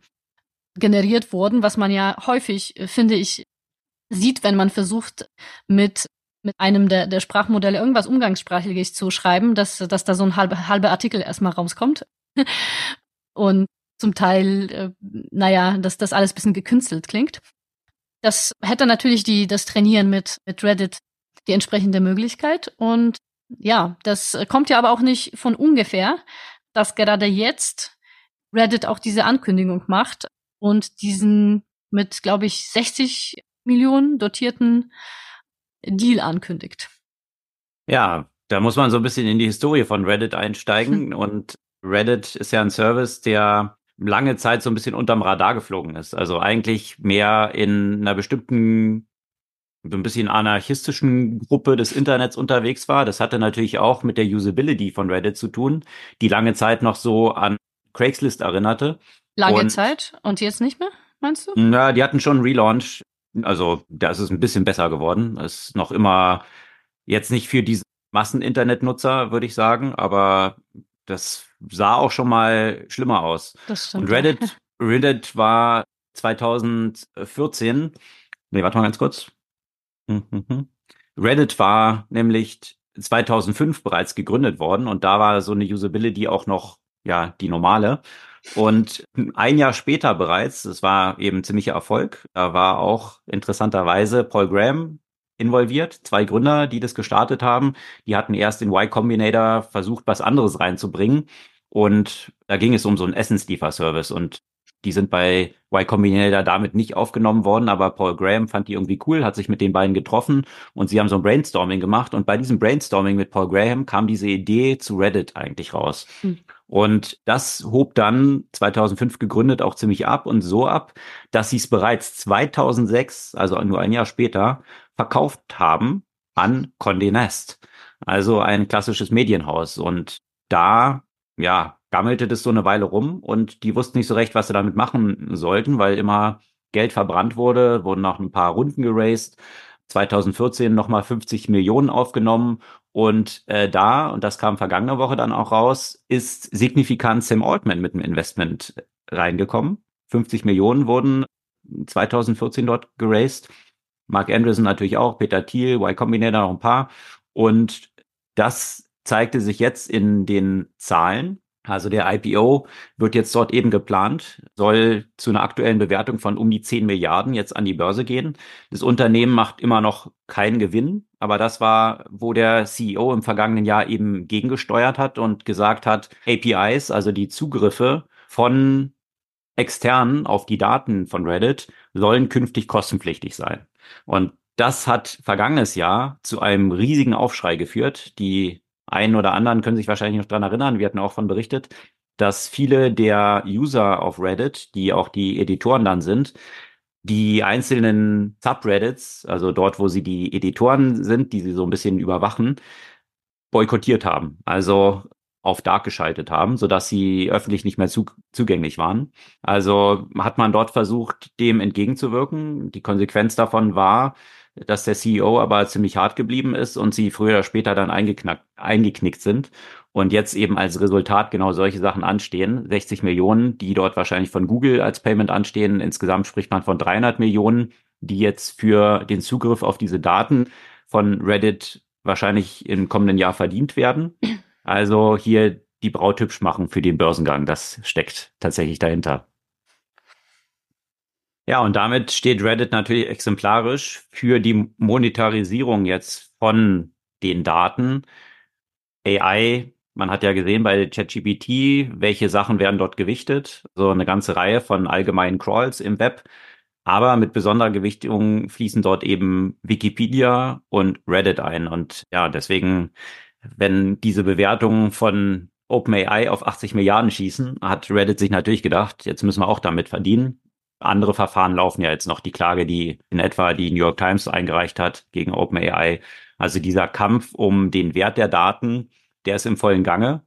generiert wurden, was man ja häufig, äh, finde ich, sieht, wenn man versucht, mit mit einem der, der Sprachmodelle irgendwas umgangssprachliches zu schreiben, dass, dass da so ein halber halbe Artikel erstmal rauskommt. [LAUGHS] und zum Teil, äh, naja, dass das alles bisschen gekünstelt klingt. Das hätte natürlich die, das Trainieren mit, mit Reddit die entsprechende Möglichkeit. Und ja, das kommt ja aber auch nicht von ungefähr, dass gerade jetzt Reddit auch diese Ankündigung macht und diesen mit, glaube ich, 60 Millionen dotierten Deal ankündigt. Ja, da muss man so ein bisschen in die Historie von Reddit einsteigen. [LAUGHS] Und Reddit ist ja ein Service, der lange Zeit so ein bisschen unterm Radar geflogen ist. Also eigentlich mehr in einer bestimmten, so ein bisschen anarchistischen Gruppe des Internets unterwegs war. Das hatte natürlich auch mit der Usability von Reddit zu tun, die lange Zeit noch so an Craigslist erinnerte. Lange und, Zeit und jetzt nicht mehr, meinst du? Ja, die hatten schon einen Relaunch. Also da ist es ein bisschen besser geworden. Es ist noch immer jetzt nicht für diese Massen-Internet-Nutzer, würde ich sagen, aber das sah auch schon mal schlimmer aus. Das stimmt. Und Reddit, [LAUGHS] Reddit war 2014, nee, warte mal ganz kurz. Mhm. Reddit war nämlich 2005 bereits gegründet worden und da war so eine Usability auch noch, ja, die normale. Und ein Jahr später bereits, das war eben ziemlicher Erfolg, da war auch interessanterweise Paul Graham involviert. Zwei Gründer, die das gestartet haben, die hatten erst in Y Combinator versucht, was anderes reinzubringen. Und da ging es um so einen Essenslieferservice und die sind bei Y Combinator damit nicht aufgenommen worden, aber Paul Graham fand die irgendwie cool, hat sich mit den beiden getroffen und sie haben so ein Brainstorming gemacht und bei diesem Brainstorming mit Paul Graham kam diese Idee zu Reddit eigentlich raus. Hm. Und das hob dann 2005 gegründet auch ziemlich ab und so ab, dass sie es bereits 2006, also nur ein Jahr später, verkauft haben an Condé Nast. Also ein klassisches Medienhaus. Und da, ja, gammelte das so eine Weile rum und die wussten nicht so recht, was sie damit machen sollten, weil immer Geld verbrannt wurde, wurden noch ein paar Runden geraced. 2014 nochmal 50 Millionen aufgenommen und äh, da, und das kam vergangene Woche dann auch raus, ist signifikant Sam Altman mit dem Investment reingekommen. 50 Millionen wurden 2014 dort geraced. Mark Anderson natürlich auch, Peter Thiel, Y Combinator noch ein paar. Und das zeigte sich jetzt in den Zahlen. Also der IPO wird jetzt dort eben geplant, soll zu einer aktuellen Bewertung von um die 10 Milliarden jetzt an die Börse gehen. Das Unternehmen macht immer noch keinen Gewinn, aber das war, wo der CEO im vergangenen Jahr eben gegengesteuert hat und gesagt hat, APIs, also die Zugriffe von externen auf die Daten von Reddit, sollen künftig kostenpflichtig sein. Und das hat vergangenes Jahr zu einem riesigen Aufschrei geführt. Die einen oder anderen können sich wahrscheinlich noch dran erinnern. Wir hatten auch von berichtet, dass viele der User auf Reddit, die auch die Editoren dann sind, die einzelnen Subreddits, also dort, wo sie die Editoren sind, die sie so ein bisschen überwachen, boykottiert haben. Also auf Dark geschaltet haben, sodass sie öffentlich nicht mehr zu, zugänglich waren. Also hat man dort versucht, dem entgegenzuwirken. Die Konsequenz davon war, dass der CEO aber ziemlich hart geblieben ist und sie früher oder später dann eingeknickt sind und jetzt eben als Resultat genau solche Sachen anstehen. 60 Millionen, die dort wahrscheinlich von Google als Payment anstehen. Insgesamt spricht man von 300 Millionen, die jetzt für den Zugriff auf diese Daten von Reddit wahrscheinlich im kommenden Jahr verdient werden. Also hier die Braut hübsch machen für den Börsengang. Das steckt tatsächlich dahinter. Ja, und damit steht Reddit natürlich exemplarisch für die Monetarisierung jetzt von den Daten. AI, man hat ja gesehen bei ChatGPT, welche Sachen werden dort gewichtet. So eine ganze Reihe von allgemeinen Crawls im Web. Aber mit besonderer Gewichtung fließen dort eben Wikipedia und Reddit ein. Und ja, deswegen, wenn diese Bewertungen von OpenAI auf 80 Milliarden schießen, hat Reddit sich natürlich gedacht, jetzt müssen wir auch damit verdienen. Andere Verfahren laufen ja jetzt noch. Die Klage, die in etwa die New York Times eingereicht hat gegen OpenAI. Also dieser Kampf um den Wert der Daten, der ist im vollen Gange.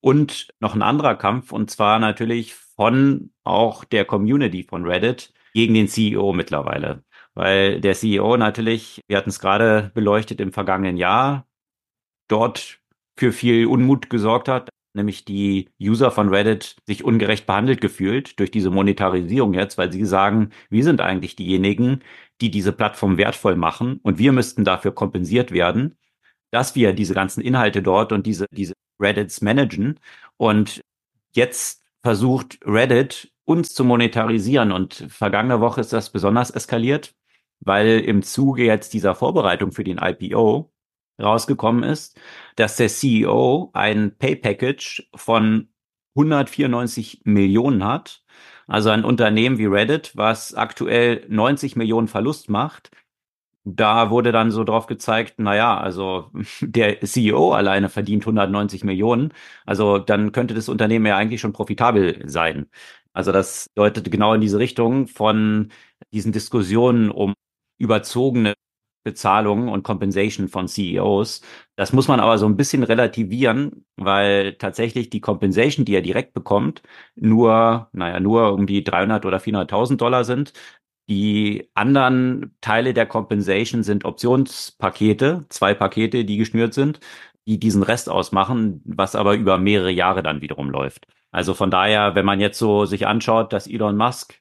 Und noch ein anderer Kampf, und zwar natürlich von auch der Community von Reddit gegen den CEO mittlerweile. Weil der CEO natürlich, wir hatten es gerade beleuchtet im vergangenen Jahr, dort für viel Unmut gesorgt hat, nämlich die User von Reddit sich ungerecht behandelt gefühlt durch diese Monetarisierung jetzt, weil sie sagen, wir sind eigentlich diejenigen, die diese Plattform wertvoll machen und wir müssten dafür kompensiert werden, dass wir diese ganzen Inhalte dort und diese, diese Reddits managen. Und jetzt versucht Reddit uns zu monetarisieren und vergangene Woche ist das besonders eskaliert, weil im Zuge jetzt dieser Vorbereitung für den IPO rausgekommen ist, dass der CEO ein Pay Package von 194 Millionen hat. Also ein Unternehmen wie Reddit, was aktuell 90 Millionen Verlust macht. Da wurde dann so drauf gezeigt, na ja, also [LAUGHS] der CEO alleine verdient 190 Millionen. Also dann könnte das Unternehmen ja eigentlich schon profitabel sein. Also das deutet genau in diese Richtung von diesen Diskussionen um überzogene Bezahlungen und Compensation von CEOs. Das muss man aber so ein bisschen relativieren, weil tatsächlich die Compensation, die er direkt bekommt, nur, naja, nur um die 300 oder 400.000 Dollar sind. Die anderen Teile der Compensation sind Optionspakete, zwei Pakete, die geschnürt sind, die diesen Rest ausmachen, was aber über mehrere Jahre dann wiederum läuft. Also von daher, wenn man jetzt so sich anschaut, dass Elon Musk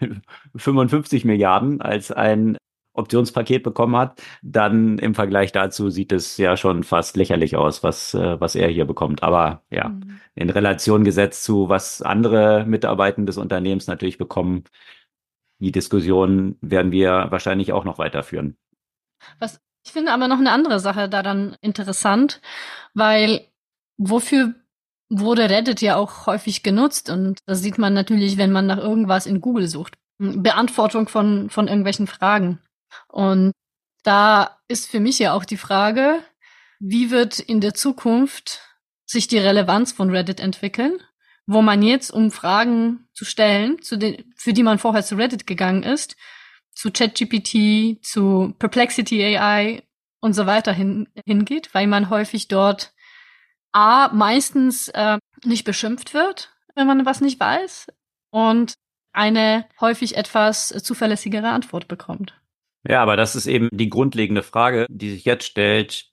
[LAUGHS] 55 Milliarden als ein Optionspaket bekommen hat, dann im Vergleich dazu sieht es ja schon fast lächerlich aus, was, äh, was er hier bekommt. Aber ja, mhm. in Relation gesetzt zu, was andere Mitarbeiter des Unternehmens natürlich bekommen, die Diskussion werden wir wahrscheinlich auch noch weiterführen. Was ich finde aber noch eine andere Sache daran interessant, weil wofür wurde Reddit ja auch häufig genutzt und das sieht man natürlich, wenn man nach irgendwas in Google sucht. Beantwortung von, von irgendwelchen Fragen. Und da ist für mich ja auch die Frage, wie wird in der Zukunft sich die Relevanz von Reddit entwickeln, wo man jetzt, um Fragen zu stellen, zu den, für die man vorher zu Reddit gegangen ist, zu ChatGPT, zu Perplexity AI und so weiter hin, hingeht, weil man häufig dort A, meistens äh, nicht beschimpft wird, wenn man was nicht weiß, und eine häufig etwas zuverlässigere Antwort bekommt. Ja, aber das ist eben die grundlegende Frage, die sich jetzt stellt,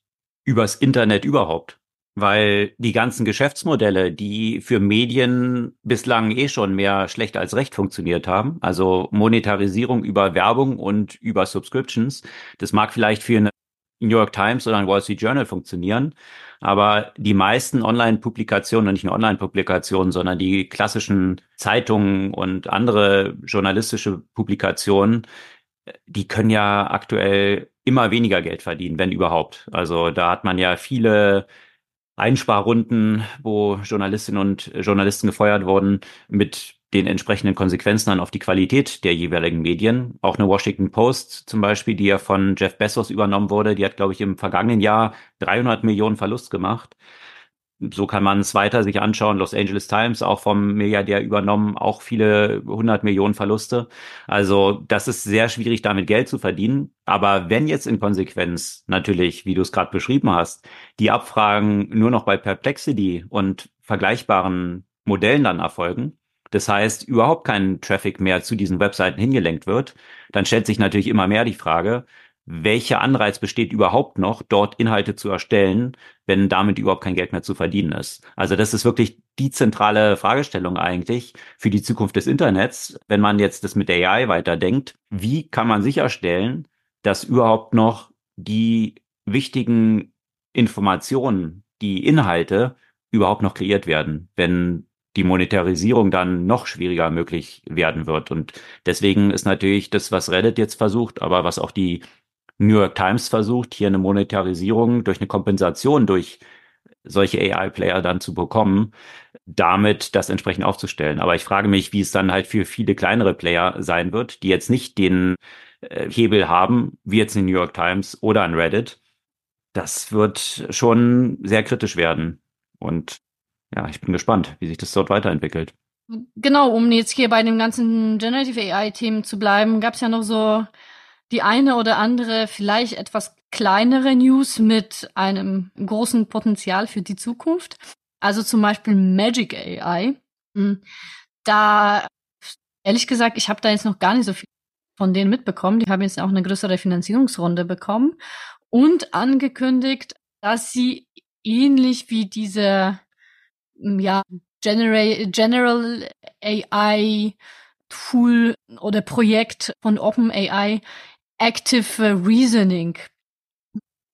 übers Internet überhaupt. Weil die ganzen Geschäftsmodelle, die für Medien bislang eh schon mehr schlecht als recht funktioniert haben, also Monetarisierung über Werbung und über Subscriptions, das mag vielleicht für eine New York Times oder ein Wall Street Journal funktionieren, aber die meisten Online-Publikationen, nicht nur Online-Publikationen, sondern die klassischen Zeitungen und andere journalistische Publikationen, die können ja aktuell immer weniger Geld verdienen, wenn überhaupt. Also da hat man ja viele Einsparrunden, wo Journalistinnen und Journalisten gefeuert wurden, mit den entsprechenden Konsequenzen dann auf die Qualität der jeweiligen Medien. Auch eine Washington Post zum Beispiel, die ja von Jeff Bezos übernommen wurde, die hat, glaube ich, im vergangenen Jahr 300 Millionen Verlust gemacht. So kann man es weiter sich anschauen. Los Angeles Times auch vom Milliardär übernommen, auch viele hundert Millionen Verluste. Also das ist sehr schwierig, damit Geld zu verdienen. Aber wenn jetzt in Konsequenz natürlich, wie du es gerade beschrieben hast, die Abfragen nur noch bei Perplexity und vergleichbaren Modellen dann erfolgen, das heißt, überhaupt kein Traffic mehr zu diesen Webseiten hingelenkt wird, dann stellt sich natürlich immer mehr die Frage, welcher Anreiz besteht überhaupt noch, dort Inhalte zu erstellen, wenn damit überhaupt kein Geld mehr zu verdienen ist. Also das ist wirklich die zentrale Fragestellung eigentlich für die Zukunft des Internets, wenn man jetzt das mit AI weiterdenkt. Wie kann man sicherstellen, dass überhaupt noch die wichtigen Informationen, die Inhalte überhaupt noch kreiert werden, wenn die Monetarisierung dann noch schwieriger möglich werden wird. Und deswegen ist natürlich das, was Reddit jetzt versucht, aber was auch die New York Times versucht, hier eine Monetarisierung durch eine Kompensation durch solche AI-Player dann zu bekommen, damit das entsprechend aufzustellen. Aber ich frage mich, wie es dann halt für viele kleinere Player sein wird, die jetzt nicht den äh, Hebel haben, wie jetzt in New York Times oder an Reddit. Das wird schon sehr kritisch werden. Und ja, ich bin gespannt, wie sich das dort weiterentwickelt. Genau, um jetzt hier bei dem ganzen Generative AI-Themen zu bleiben, gab es ja noch so die eine oder andere vielleicht etwas kleinere News mit einem großen Potenzial für die Zukunft. Also zum Beispiel Magic AI. Hm. Da, ehrlich gesagt, ich habe da jetzt noch gar nicht so viel von denen mitbekommen. Die haben jetzt auch eine größere Finanzierungsrunde bekommen und angekündigt, dass sie ähnlich wie diese hm, ja, General, General AI Tool oder Projekt von OpenAI Active Reasoning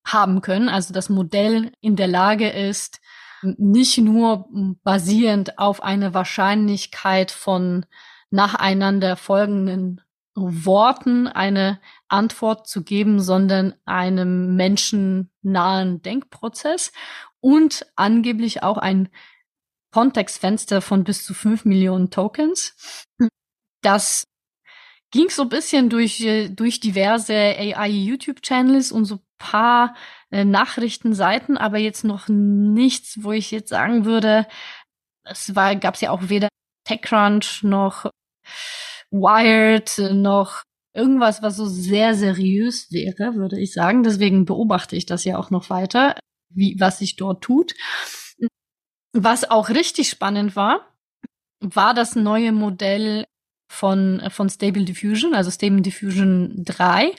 haben können, also das Modell in der Lage ist, nicht nur basierend auf eine Wahrscheinlichkeit von nacheinander folgenden Worten eine Antwort zu geben, sondern einem menschennahen Denkprozess und angeblich auch ein Kontextfenster von bis zu fünf Millionen Tokens. Das ging so ein bisschen durch, äh, durch diverse AI-YouTube-Channels und so paar äh, Nachrichtenseiten, aber jetzt noch nichts, wo ich jetzt sagen würde, es war, gab es ja auch weder TechCrunch noch Wired noch irgendwas, was so sehr seriös wäre, würde ich sagen. Deswegen beobachte ich das ja auch noch weiter, wie, was sich dort tut. Was auch richtig spannend war, war das neue Modell von, von Stable Diffusion, also Stable Diffusion 3.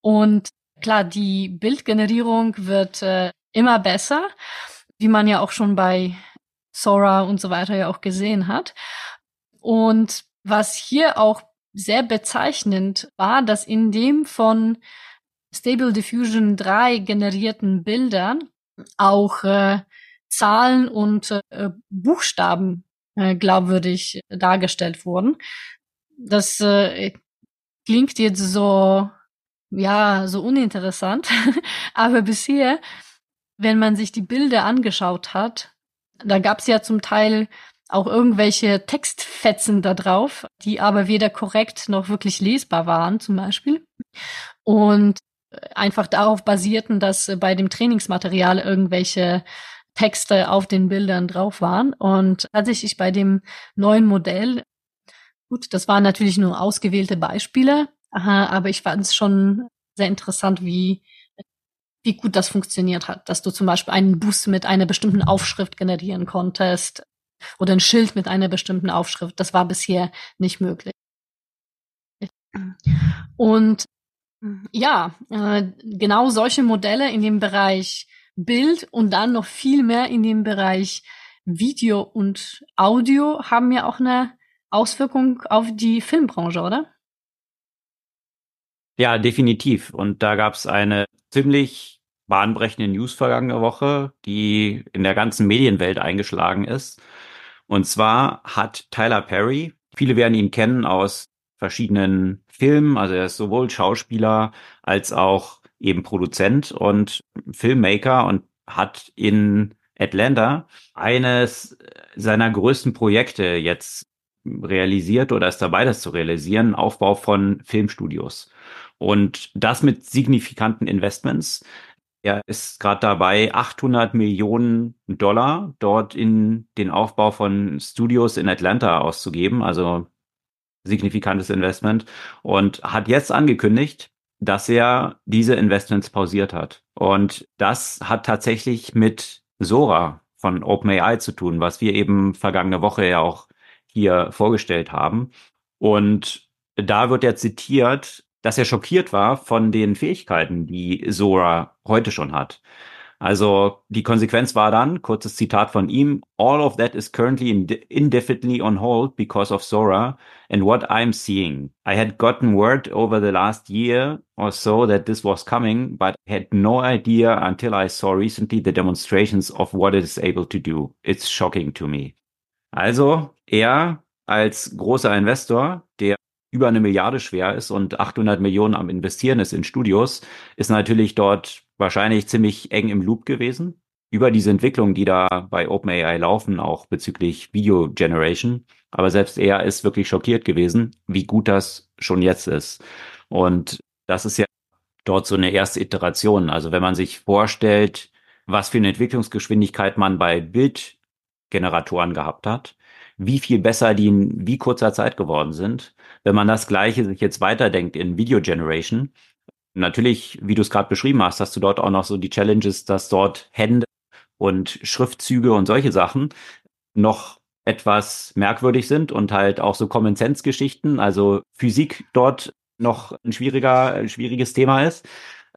Und klar, die Bildgenerierung wird äh, immer besser, wie man ja auch schon bei Sora und so weiter ja auch gesehen hat. Und was hier auch sehr bezeichnend war, dass in dem von Stable Diffusion 3 generierten Bildern auch äh, Zahlen und äh, Buchstaben äh, glaubwürdig dargestellt wurden das äh, klingt jetzt so, ja, so uninteressant. [LAUGHS] Aber bisher, wenn man sich die Bilder angeschaut hat, da gab es ja zum Teil auch irgendwelche Textfetzen da drauf, die aber weder korrekt noch wirklich lesbar waren, zum Beispiel. Und einfach darauf basierten, dass bei dem Trainingsmaterial irgendwelche Texte auf den Bildern drauf waren. Und tatsächlich bei dem neuen Modell Gut, das waren natürlich nur ausgewählte Beispiele, aber ich fand es schon sehr interessant, wie, wie gut das funktioniert hat, dass du zum Beispiel einen Bus mit einer bestimmten Aufschrift generieren konntest oder ein Schild mit einer bestimmten Aufschrift. Das war bisher nicht möglich. Und ja, äh, genau solche Modelle in dem Bereich Bild und dann noch viel mehr in dem Bereich Video und Audio haben ja auch eine Auswirkung auf die Filmbranche, oder? Ja, definitiv. Und da gab es eine ziemlich bahnbrechende News vergangene Woche, die in der ganzen Medienwelt eingeschlagen ist. Und zwar hat Tyler Perry, viele werden ihn kennen aus verschiedenen Filmen, also er ist sowohl Schauspieler als auch eben Produzent und Filmmaker und hat in Atlanta eines seiner größten Projekte jetzt realisiert oder ist dabei, das zu realisieren, Aufbau von Filmstudios. Und das mit signifikanten Investments. Er ist gerade dabei, 800 Millionen Dollar dort in den Aufbau von Studios in Atlanta auszugeben, also signifikantes Investment und hat jetzt angekündigt, dass er diese Investments pausiert hat. Und das hat tatsächlich mit Sora von OpenAI zu tun, was wir eben vergangene Woche ja auch hier vorgestellt haben. Und da wird er zitiert, dass er schockiert war von den Fähigkeiten, die Sora heute schon hat. Also die Konsequenz war dann, kurzes Zitat von ihm, all of that is currently indefinitely on hold because of Sora and what I'm seeing. I had gotten word over the last year or so that this was coming, but had no idea until I saw recently the demonstrations of what it is able to do. It's shocking to me. Also er als großer Investor, der über eine Milliarde schwer ist und 800 Millionen am Investieren ist in Studios, ist natürlich dort wahrscheinlich ziemlich eng im Loop gewesen über diese Entwicklungen, die da bei OpenAI laufen, auch bezüglich Video Generation. Aber selbst er ist wirklich schockiert gewesen, wie gut das schon jetzt ist. Und das ist ja dort so eine erste Iteration. Also wenn man sich vorstellt, was für eine Entwicklungsgeschwindigkeit man bei Bildgeneratoren gehabt hat, wie viel besser die in wie kurzer Zeit geworden sind. Wenn man das Gleiche sich jetzt weiterdenkt in Video Generation, natürlich, wie du es gerade beschrieben hast, hast du dort auch noch so die Challenges, dass dort Hände und Schriftzüge und solche Sachen noch etwas merkwürdig sind und halt auch so Common Sense Geschichten, also Physik dort noch ein schwieriger, ein schwieriges Thema ist.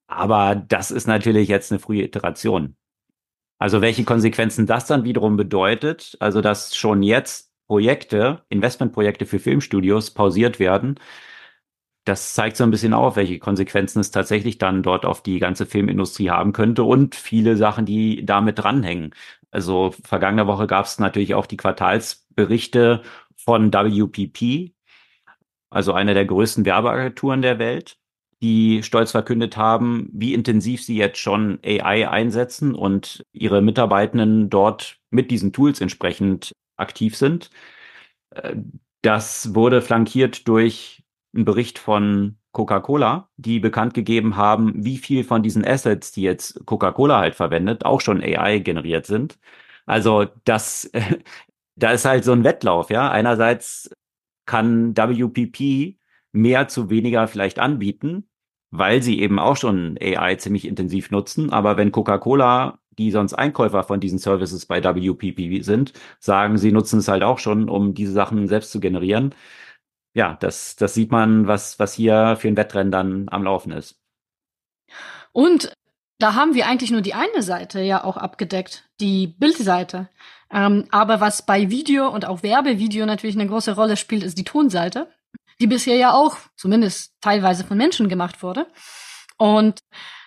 Aber das ist natürlich jetzt eine frühe Iteration. Also welche Konsequenzen das dann wiederum bedeutet, also dass schon jetzt Projekte, Investmentprojekte für Filmstudios pausiert werden, das zeigt so ein bisschen auf, welche Konsequenzen es tatsächlich dann dort auf die ganze Filmindustrie haben könnte und viele Sachen, die damit dranhängen. Also vergangene Woche gab es natürlich auch die Quartalsberichte von WPP, also einer der größten Werbeagenturen der Welt, die stolz verkündet haben, wie intensiv sie jetzt schon AI einsetzen und ihre Mitarbeitenden dort mit diesen Tools entsprechend aktiv sind. Äh, das wurde flankiert durch einen Bericht von Coca-Cola, die bekannt gegeben haben, wie viel von diesen Assets, die jetzt Coca-Cola halt verwendet, auch schon AI generiert sind. Also das, [LAUGHS] da ist halt so ein Wettlauf, ja. Einerseits kann WPP mehr zu weniger vielleicht anbieten, weil sie eben auch schon AI ziemlich intensiv nutzen. Aber wenn Coca-Cola die sonst Einkäufer von diesen Services bei WPP sind, sagen, sie nutzen es halt auch schon, um diese Sachen selbst zu generieren. Ja, das, das sieht man, was, was hier für ein Wettrennen dann am Laufen ist. Und da haben wir eigentlich nur die eine Seite ja auch abgedeckt, die Bildseite. Ähm, aber was bei Video und auch Werbevideo natürlich eine große Rolle spielt, ist die Tonseite, die bisher ja auch zumindest teilweise von Menschen gemacht wurde. Und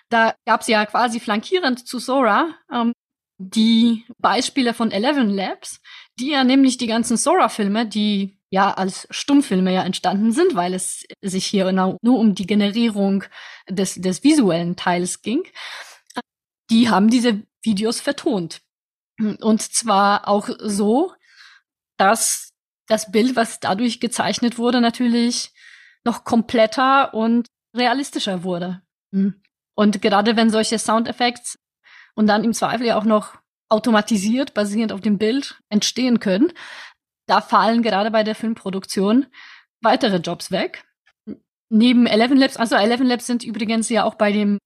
da gab es ja quasi flankierend zu Sora ähm, die Beispiele von Eleven Labs, die ja nämlich die ganzen Sora-Filme, die ja als Stummfilme ja entstanden sind, weil es sich hier nur um die Generierung des, des visuellen Teils ging, die haben diese Videos vertont. Und zwar auch so, dass das Bild, was dadurch gezeichnet wurde, natürlich noch kompletter und realistischer wurde. Hm. Und gerade wenn solche Soundeffekte und dann im Zweifel ja auch noch automatisiert, basierend auf dem Bild, entstehen können, da fallen gerade bei der Filmproduktion weitere Jobs weg. Neben Eleven Labs, also Eleven Labs sind übrigens ja auch bei dem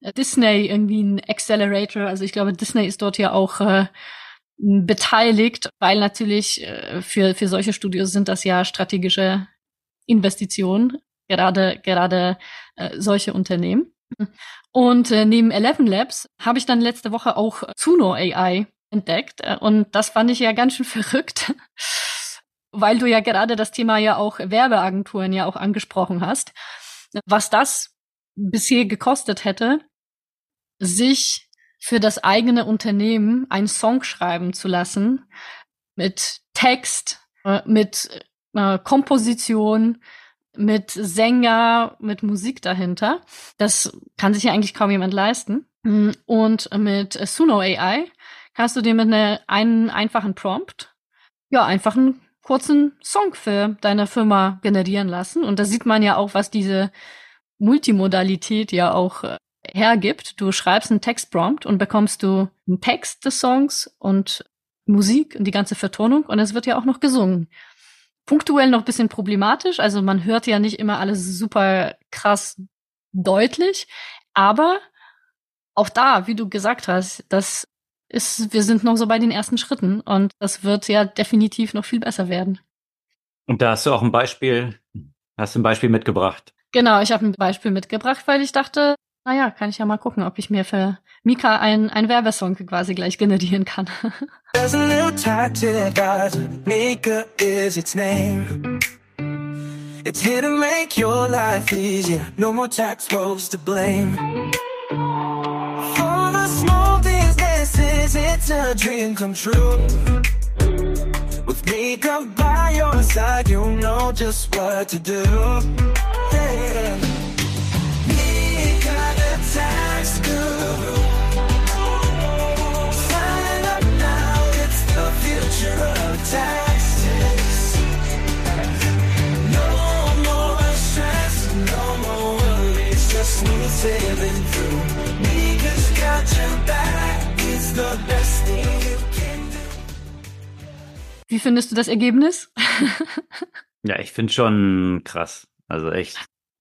äh, Disney irgendwie ein Accelerator. Also ich glaube, Disney ist dort ja auch äh, beteiligt, weil natürlich äh, für, für solche Studios sind das ja strategische Investitionen, gerade, gerade äh, solche Unternehmen. Und äh, neben Eleven Labs habe ich dann letzte Woche auch Zuno AI entdeckt. Äh, und das fand ich ja ganz schön [LAUGHS] verrückt, weil du ja gerade das Thema ja auch Werbeagenturen ja auch angesprochen hast. Was das bisher gekostet hätte, sich für das eigene Unternehmen einen Song schreiben zu lassen mit Text, äh, mit äh, Komposition, mit Sänger, mit Musik dahinter. Das kann sich ja eigentlich kaum jemand leisten. Mm, und mit Suno AI kannst du dir mit einer, einen einfachen Prompt, ja, einfach einen kurzen Song für deine Firma generieren lassen. Und da sieht man ja auch, was diese Multimodalität ja auch äh, hergibt. Du schreibst einen Textprompt und bekommst du einen Text des Songs und Musik und die ganze Vertonung und es wird ja auch noch gesungen. Punktuell noch bisschen problematisch, also man hört ja nicht immer alles super krass deutlich, aber auch da, wie du gesagt hast, das ist, wir sind noch so bei den ersten Schritten und das wird ja definitiv noch viel besser werden. Und da hast du auch ein Beispiel, hast du ein Beispiel mitgebracht. Genau, ich habe ein Beispiel mitgebracht, weil ich dachte, naja, kann ich ja mal gucken, ob ich mir für Mika ein, ein Werbesong quasi gleich generieren kann. [LAUGHS] There's a new tactic, guys. Mika is its name. It's here to make your life easier. No more tax rolls to blame. For the small businesses, it's a dream come true. With Mika by your side, you'll know just what to do. Yeah. Wie findest du das Ergebnis? [LAUGHS] ja, ich finde schon krass. Also echt,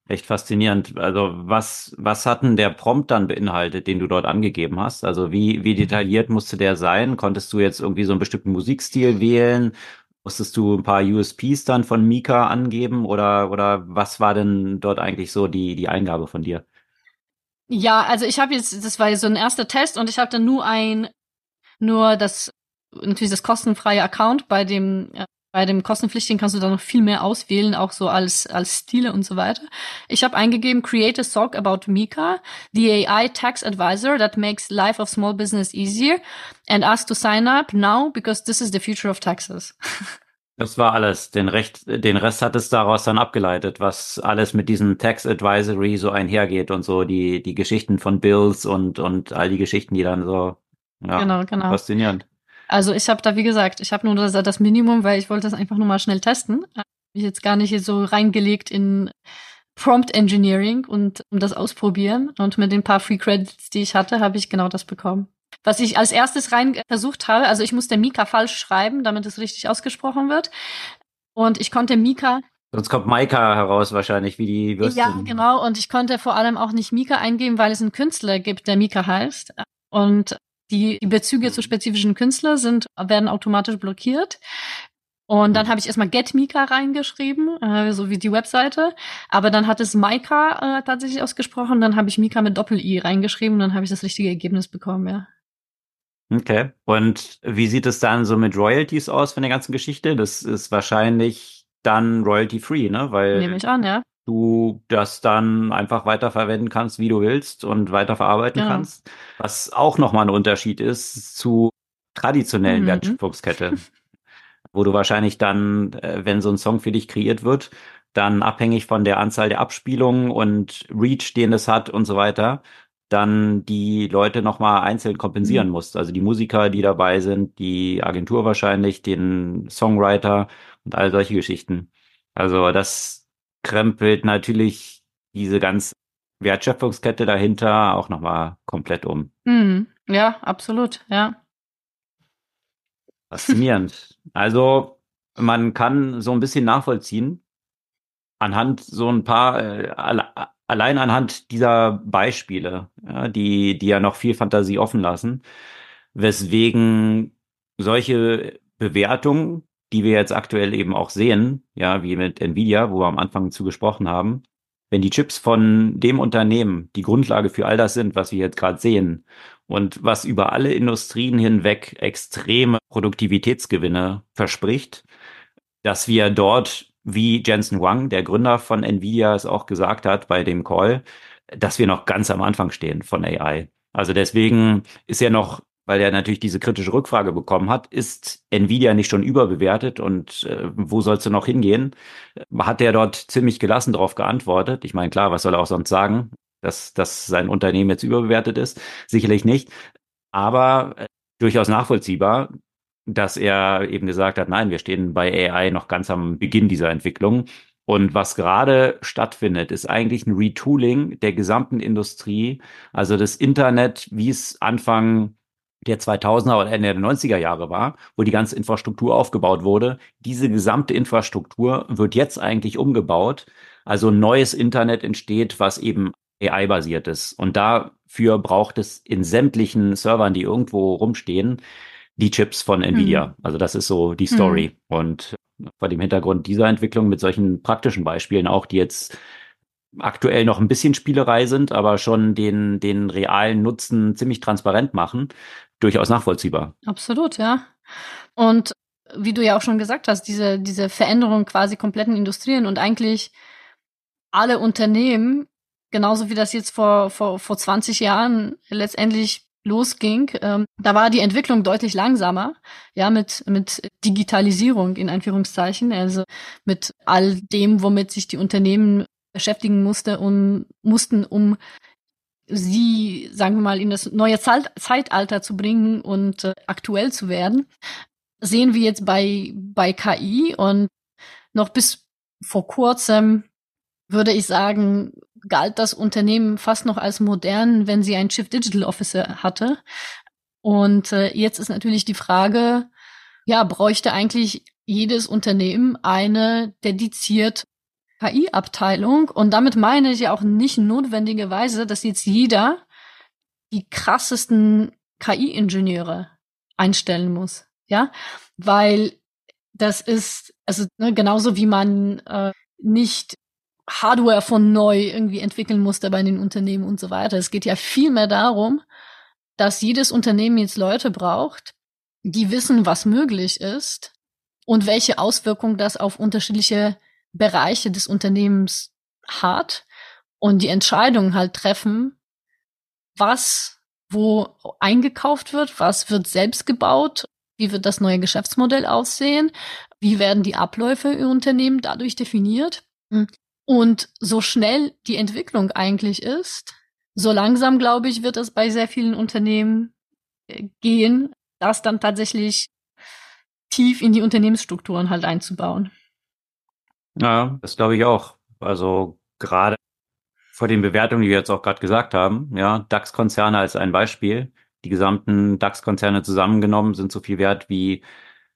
echt faszinierend. Also was, was hat denn der Prompt dann beinhaltet, den du dort angegeben hast? Also wie, wie detailliert musste der sein? Konntest du jetzt irgendwie so einen bestimmten Musikstil wählen? Musstest du ein paar USPs dann von Mika angeben oder, oder was war denn dort eigentlich so die, die Eingabe von dir? Ja, also ich habe jetzt, das war so ein erster Test und ich habe dann nur ein, nur das, natürlich das kostenfreie Account bei dem äh, bei dem kostenpflichtigen kannst du da noch viel mehr auswählen, auch so als, als Stile und so weiter. Ich habe eingegeben, create a song about Mika, the AI tax advisor that makes life of small business easier and ask to sign up now because this is the future of taxes. [LAUGHS] Das war alles. Den, Recht, den Rest hat es daraus dann abgeleitet, was alles mit diesem Tax Advisory so einhergeht und so die, die Geschichten von Bills und, und all die Geschichten, die dann so ja, genau, genau. faszinierend. Also ich habe da, wie gesagt, ich habe nur das, das, Minimum, weil ich wollte das einfach nur mal schnell testen. Ich jetzt gar nicht so reingelegt in Prompt Engineering und um das ausprobieren. Und mit den paar Free Credits, die ich hatte, habe ich genau das bekommen. Was ich als erstes rein versucht habe, also ich musste Mika falsch schreiben, damit es richtig ausgesprochen wird. Und ich konnte Mika Sonst kommt Maika heraus wahrscheinlich, wie die Würstchen. Ja, genau. Und ich konnte vor allem auch nicht Mika eingeben, weil es einen Künstler gibt, der Mika heißt. Und die, die Bezüge zu spezifischen Künstlern sind, werden automatisch blockiert. Und dann habe ich erstmal Get Mika reingeschrieben, äh, so wie die Webseite. Aber dann hat es Maika äh, tatsächlich ausgesprochen. Dann habe ich Mika mit Doppel-I reingeschrieben und dann habe ich das richtige Ergebnis bekommen, ja. Okay. Und wie sieht es dann so mit Royalties aus von der ganzen Geschichte? Das ist wahrscheinlich dann royalty-free, ne? Weil Nehme ich an, ja du das dann einfach weiterverwenden kannst, wie du willst und weiterverarbeiten ja. kannst. Was auch nochmal ein Unterschied ist zu traditionellen mhm. Wertschöpfungskette, wo du wahrscheinlich dann, äh, wenn so ein Song für dich kreiert wird, dann abhängig von der Anzahl der Abspielungen und Reach, den es hat und so weiter, dann die Leute nochmal einzeln kompensieren mhm. musst. Also die Musiker, die dabei sind, die Agentur wahrscheinlich, den Songwriter und all solche Geschichten. Also das, krempelt natürlich diese ganze Wertschöpfungskette dahinter auch nochmal komplett um. Mhm. Ja, absolut, ja. Faszinierend. [LAUGHS] also man kann so ein bisschen nachvollziehen, anhand so ein paar, äh, allein anhand dieser Beispiele, ja, die, die ja noch viel Fantasie offen lassen, weswegen solche Bewertungen die wir jetzt aktuell eben auch sehen, ja, wie mit Nvidia, wo wir am Anfang zu gesprochen haben, wenn die Chips von dem Unternehmen die Grundlage für all das sind, was wir jetzt gerade sehen und was über alle Industrien hinweg extreme Produktivitätsgewinne verspricht, dass wir dort, wie Jensen Huang, der Gründer von Nvidia, es auch gesagt hat bei dem Call, dass wir noch ganz am Anfang stehen von AI. Also deswegen ist ja noch weil er natürlich diese kritische Rückfrage bekommen hat, ist Nvidia nicht schon überbewertet und äh, wo sollst du noch hingehen? Hat er dort ziemlich gelassen darauf geantwortet. Ich meine, klar, was soll er auch sonst sagen, dass, dass sein Unternehmen jetzt überbewertet ist? Sicherlich nicht. Aber äh, durchaus nachvollziehbar, dass er eben gesagt hat, nein, wir stehen bei AI noch ganz am Beginn dieser Entwicklung. Und was gerade stattfindet, ist eigentlich ein Retooling der gesamten Industrie. Also das Internet, wie es Anfang der 2000er oder Ende der 90er Jahre war, wo die ganze Infrastruktur aufgebaut wurde. Diese gesamte Infrastruktur wird jetzt eigentlich umgebaut. Also ein neues Internet entsteht, was eben AI-basiert ist. Und dafür braucht es in sämtlichen Servern, die irgendwo rumstehen, die Chips von Nvidia. Mhm. Also das ist so die Story. Mhm. Und vor dem Hintergrund dieser Entwicklung mit solchen praktischen Beispielen auch, die jetzt aktuell noch ein bisschen Spielerei sind, aber schon den, den realen Nutzen ziemlich transparent machen, durchaus nachvollziehbar. Absolut, ja. Und wie du ja auch schon gesagt hast, diese, diese Veränderung quasi kompletten Industrien und eigentlich alle Unternehmen, genauso wie das jetzt vor, vor, vor 20 Jahren letztendlich losging, ähm, da war die Entwicklung deutlich langsamer, ja, mit, mit Digitalisierung in Anführungszeichen, also mit all dem, womit sich die Unternehmen beschäftigen musste und mussten, um sie, sagen wir mal, in das neue Zeitalter zu bringen und äh, aktuell zu werden, sehen wir jetzt bei, bei KI und noch bis vor kurzem würde ich sagen, galt das Unternehmen fast noch als modern, wenn sie einen Chief Digital Officer hatte. Und äh, jetzt ist natürlich die Frage, ja, bräuchte eigentlich jedes Unternehmen eine dediziert KI-Abteilung? Und damit meine ich ja auch nicht notwendigerweise, dass jetzt jeder die krassesten KI-Ingenieure einstellen muss, ja, weil das ist also ne, genauso wie man äh, nicht Hardware von neu irgendwie entwickeln musste bei den Unternehmen und so weiter. Es geht ja viel mehr darum, dass jedes Unternehmen jetzt Leute braucht, die wissen, was möglich ist und welche Auswirkungen das auf unterschiedliche Bereiche des Unternehmens hat und die Entscheidungen halt treffen, was wo eingekauft wird, was wird selbst gebaut, wie wird das neue Geschäftsmodell aussehen, wie werden die Abläufe im Unternehmen dadurch definiert. Und so schnell die Entwicklung eigentlich ist, so langsam, glaube ich, wird es bei sehr vielen Unternehmen äh, gehen, das dann tatsächlich tief in die Unternehmensstrukturen halt einzubauen. Ja, das glaube ich auch. Also gerade vor den Bewertungen, die wir jetzt auch gerade gesagt haben, ja, DAX-Konzerne als ein Beispiel. Die gesamten DAX-Konzerne zusammengenommen sind so viel wert wie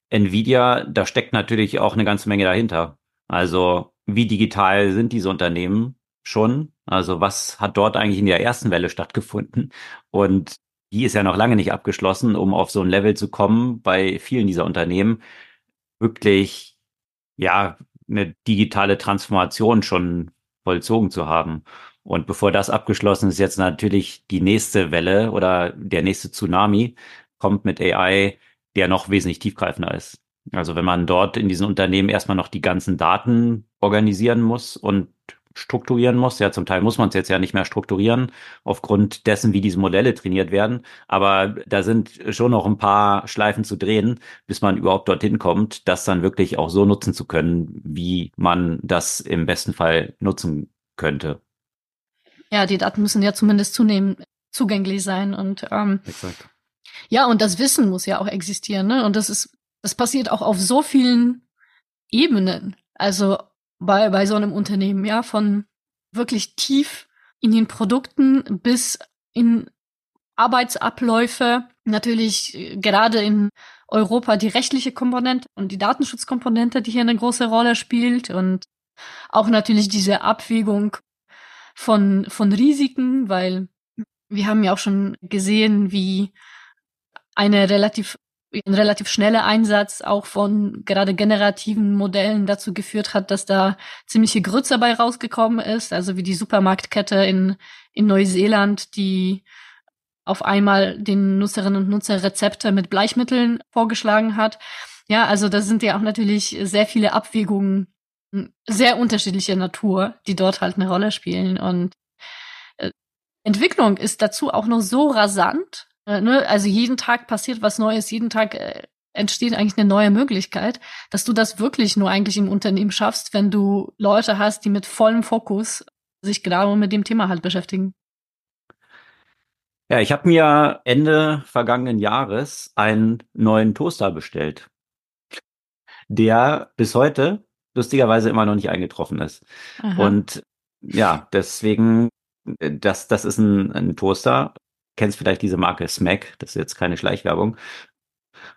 Nvidia. Da steckt natürlich auch eine ganze Menge dahinter. Also wie digital sind diese Unternehmen schon? Also was hat dort eigentlich in der ersten Welle stattgefunden? Und die ist ja noch lange nicht abgeschlossen, um auf so ein Level zu kommen bei vielen dieser Unternehmen wirklich, ja, eine digitale Transformation schon vollzogen zu haben. Und bevor das abgeschlossen ist, jetzt natürlich die nächste Welle oder der nächste Tsunami kommt mit AI, der noch wesentlich tiefgreifender ist. Also wenn man dort in diesen Unternehmen erstmal noch die ganzen Daten organisieren muss und strukturieren muss. Ja, zum Teil muss man es jetzt ja nicht mehr strukturieren, aufgrund dessen, wie diese Modelle trainiert werden. Aber da sind schon noch ein paar Schleifen zu drehen, bis man überhaupt dorthin kommt, das dann wirklich auch so nutzen zu können, wie man das im besten Fall nutzen könnte. Ja, die Daten müssen ja zumindest zunehmend zugänglich sein und ähm, Exakt. ja, und das Wissen muss ja auch existieren, ne? Und das ist, das passiert auch auf so vielen Ebenen. Also bei, bei so einem Unternehmen, ja, von wirklich tief in den Produkten bis in Arbeitsabläufe, natürlich äh, gerade in Europa die rechtliche Komponente und die Datenschutzkomponente, die hier eine große Rolle spielt und auch natürlich diese Abwägung von, von Risiken, weil wir haben ja auch schon gesehen, wie eine relativ ein relativ schneller Einsatz auch von gerade generativen Modellen dazu geführt hat, dass da ziemliche Grütze dabei rausgekommen ist, also wie die Supermarktkette in, in Neuseeland, die auf einmal den Nutzerinnen und Nutzer Rezepte mit Bleichmitteln vorgeschlagen hat. Ja, also da sind ja auch natürlich sehr viele Abwägungen sehr unterschiedlicher Natur, die dort halt eine Rolle spielen. Und äh, Entwicklung ist dazu auch noch so rasant, ne? Also jeden Tag passiert was Neues, jeden Tag äh, entsteht eigentlich eine neue Möglichkeit, dass du das wirklich nur eigentlich im Unternehmen schaffst, wenn du Leute hast, die mit vollem Fokus sich genau mit dem Thema halt beschäftigen. Ja, ich habe mir Ende vergangenen Jahres einen neuen Toaster bestellt, der bis heute lustigerweise immer noch nicht eingetroffen ist. Aha. Und ja, deswegen, äh, das, das ist ein, ein Toaster. Kennst vielleicht diese Marke Smack, das ist jetzt keine Schleichwerbung.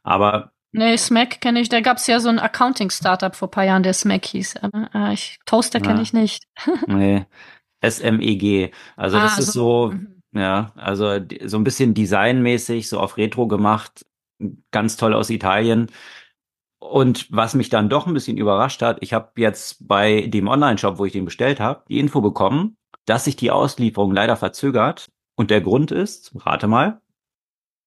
Aber Nee, Smack kenne ich. Da gab es ja so ein Accounting-Startup vor ein paar Jahren, der Smack hieß. Äh, ich, Toaster kenne ich nicht. [LAUGHS] nee, S-M-E-G. Also das ah, ist so, so mhm. ja, also so ein bisschen designmäßig, so auf Retro gemacht, ganz toll aus Italien. Und was mich dann doch ein bisschen überrascht hat, ich habe jetzt bei dem Online-Shop, wo ich den bestellt habe, die Info bekommen, dass sich die Auslieferung leider verzögert. Und der Grund ist, rate mal,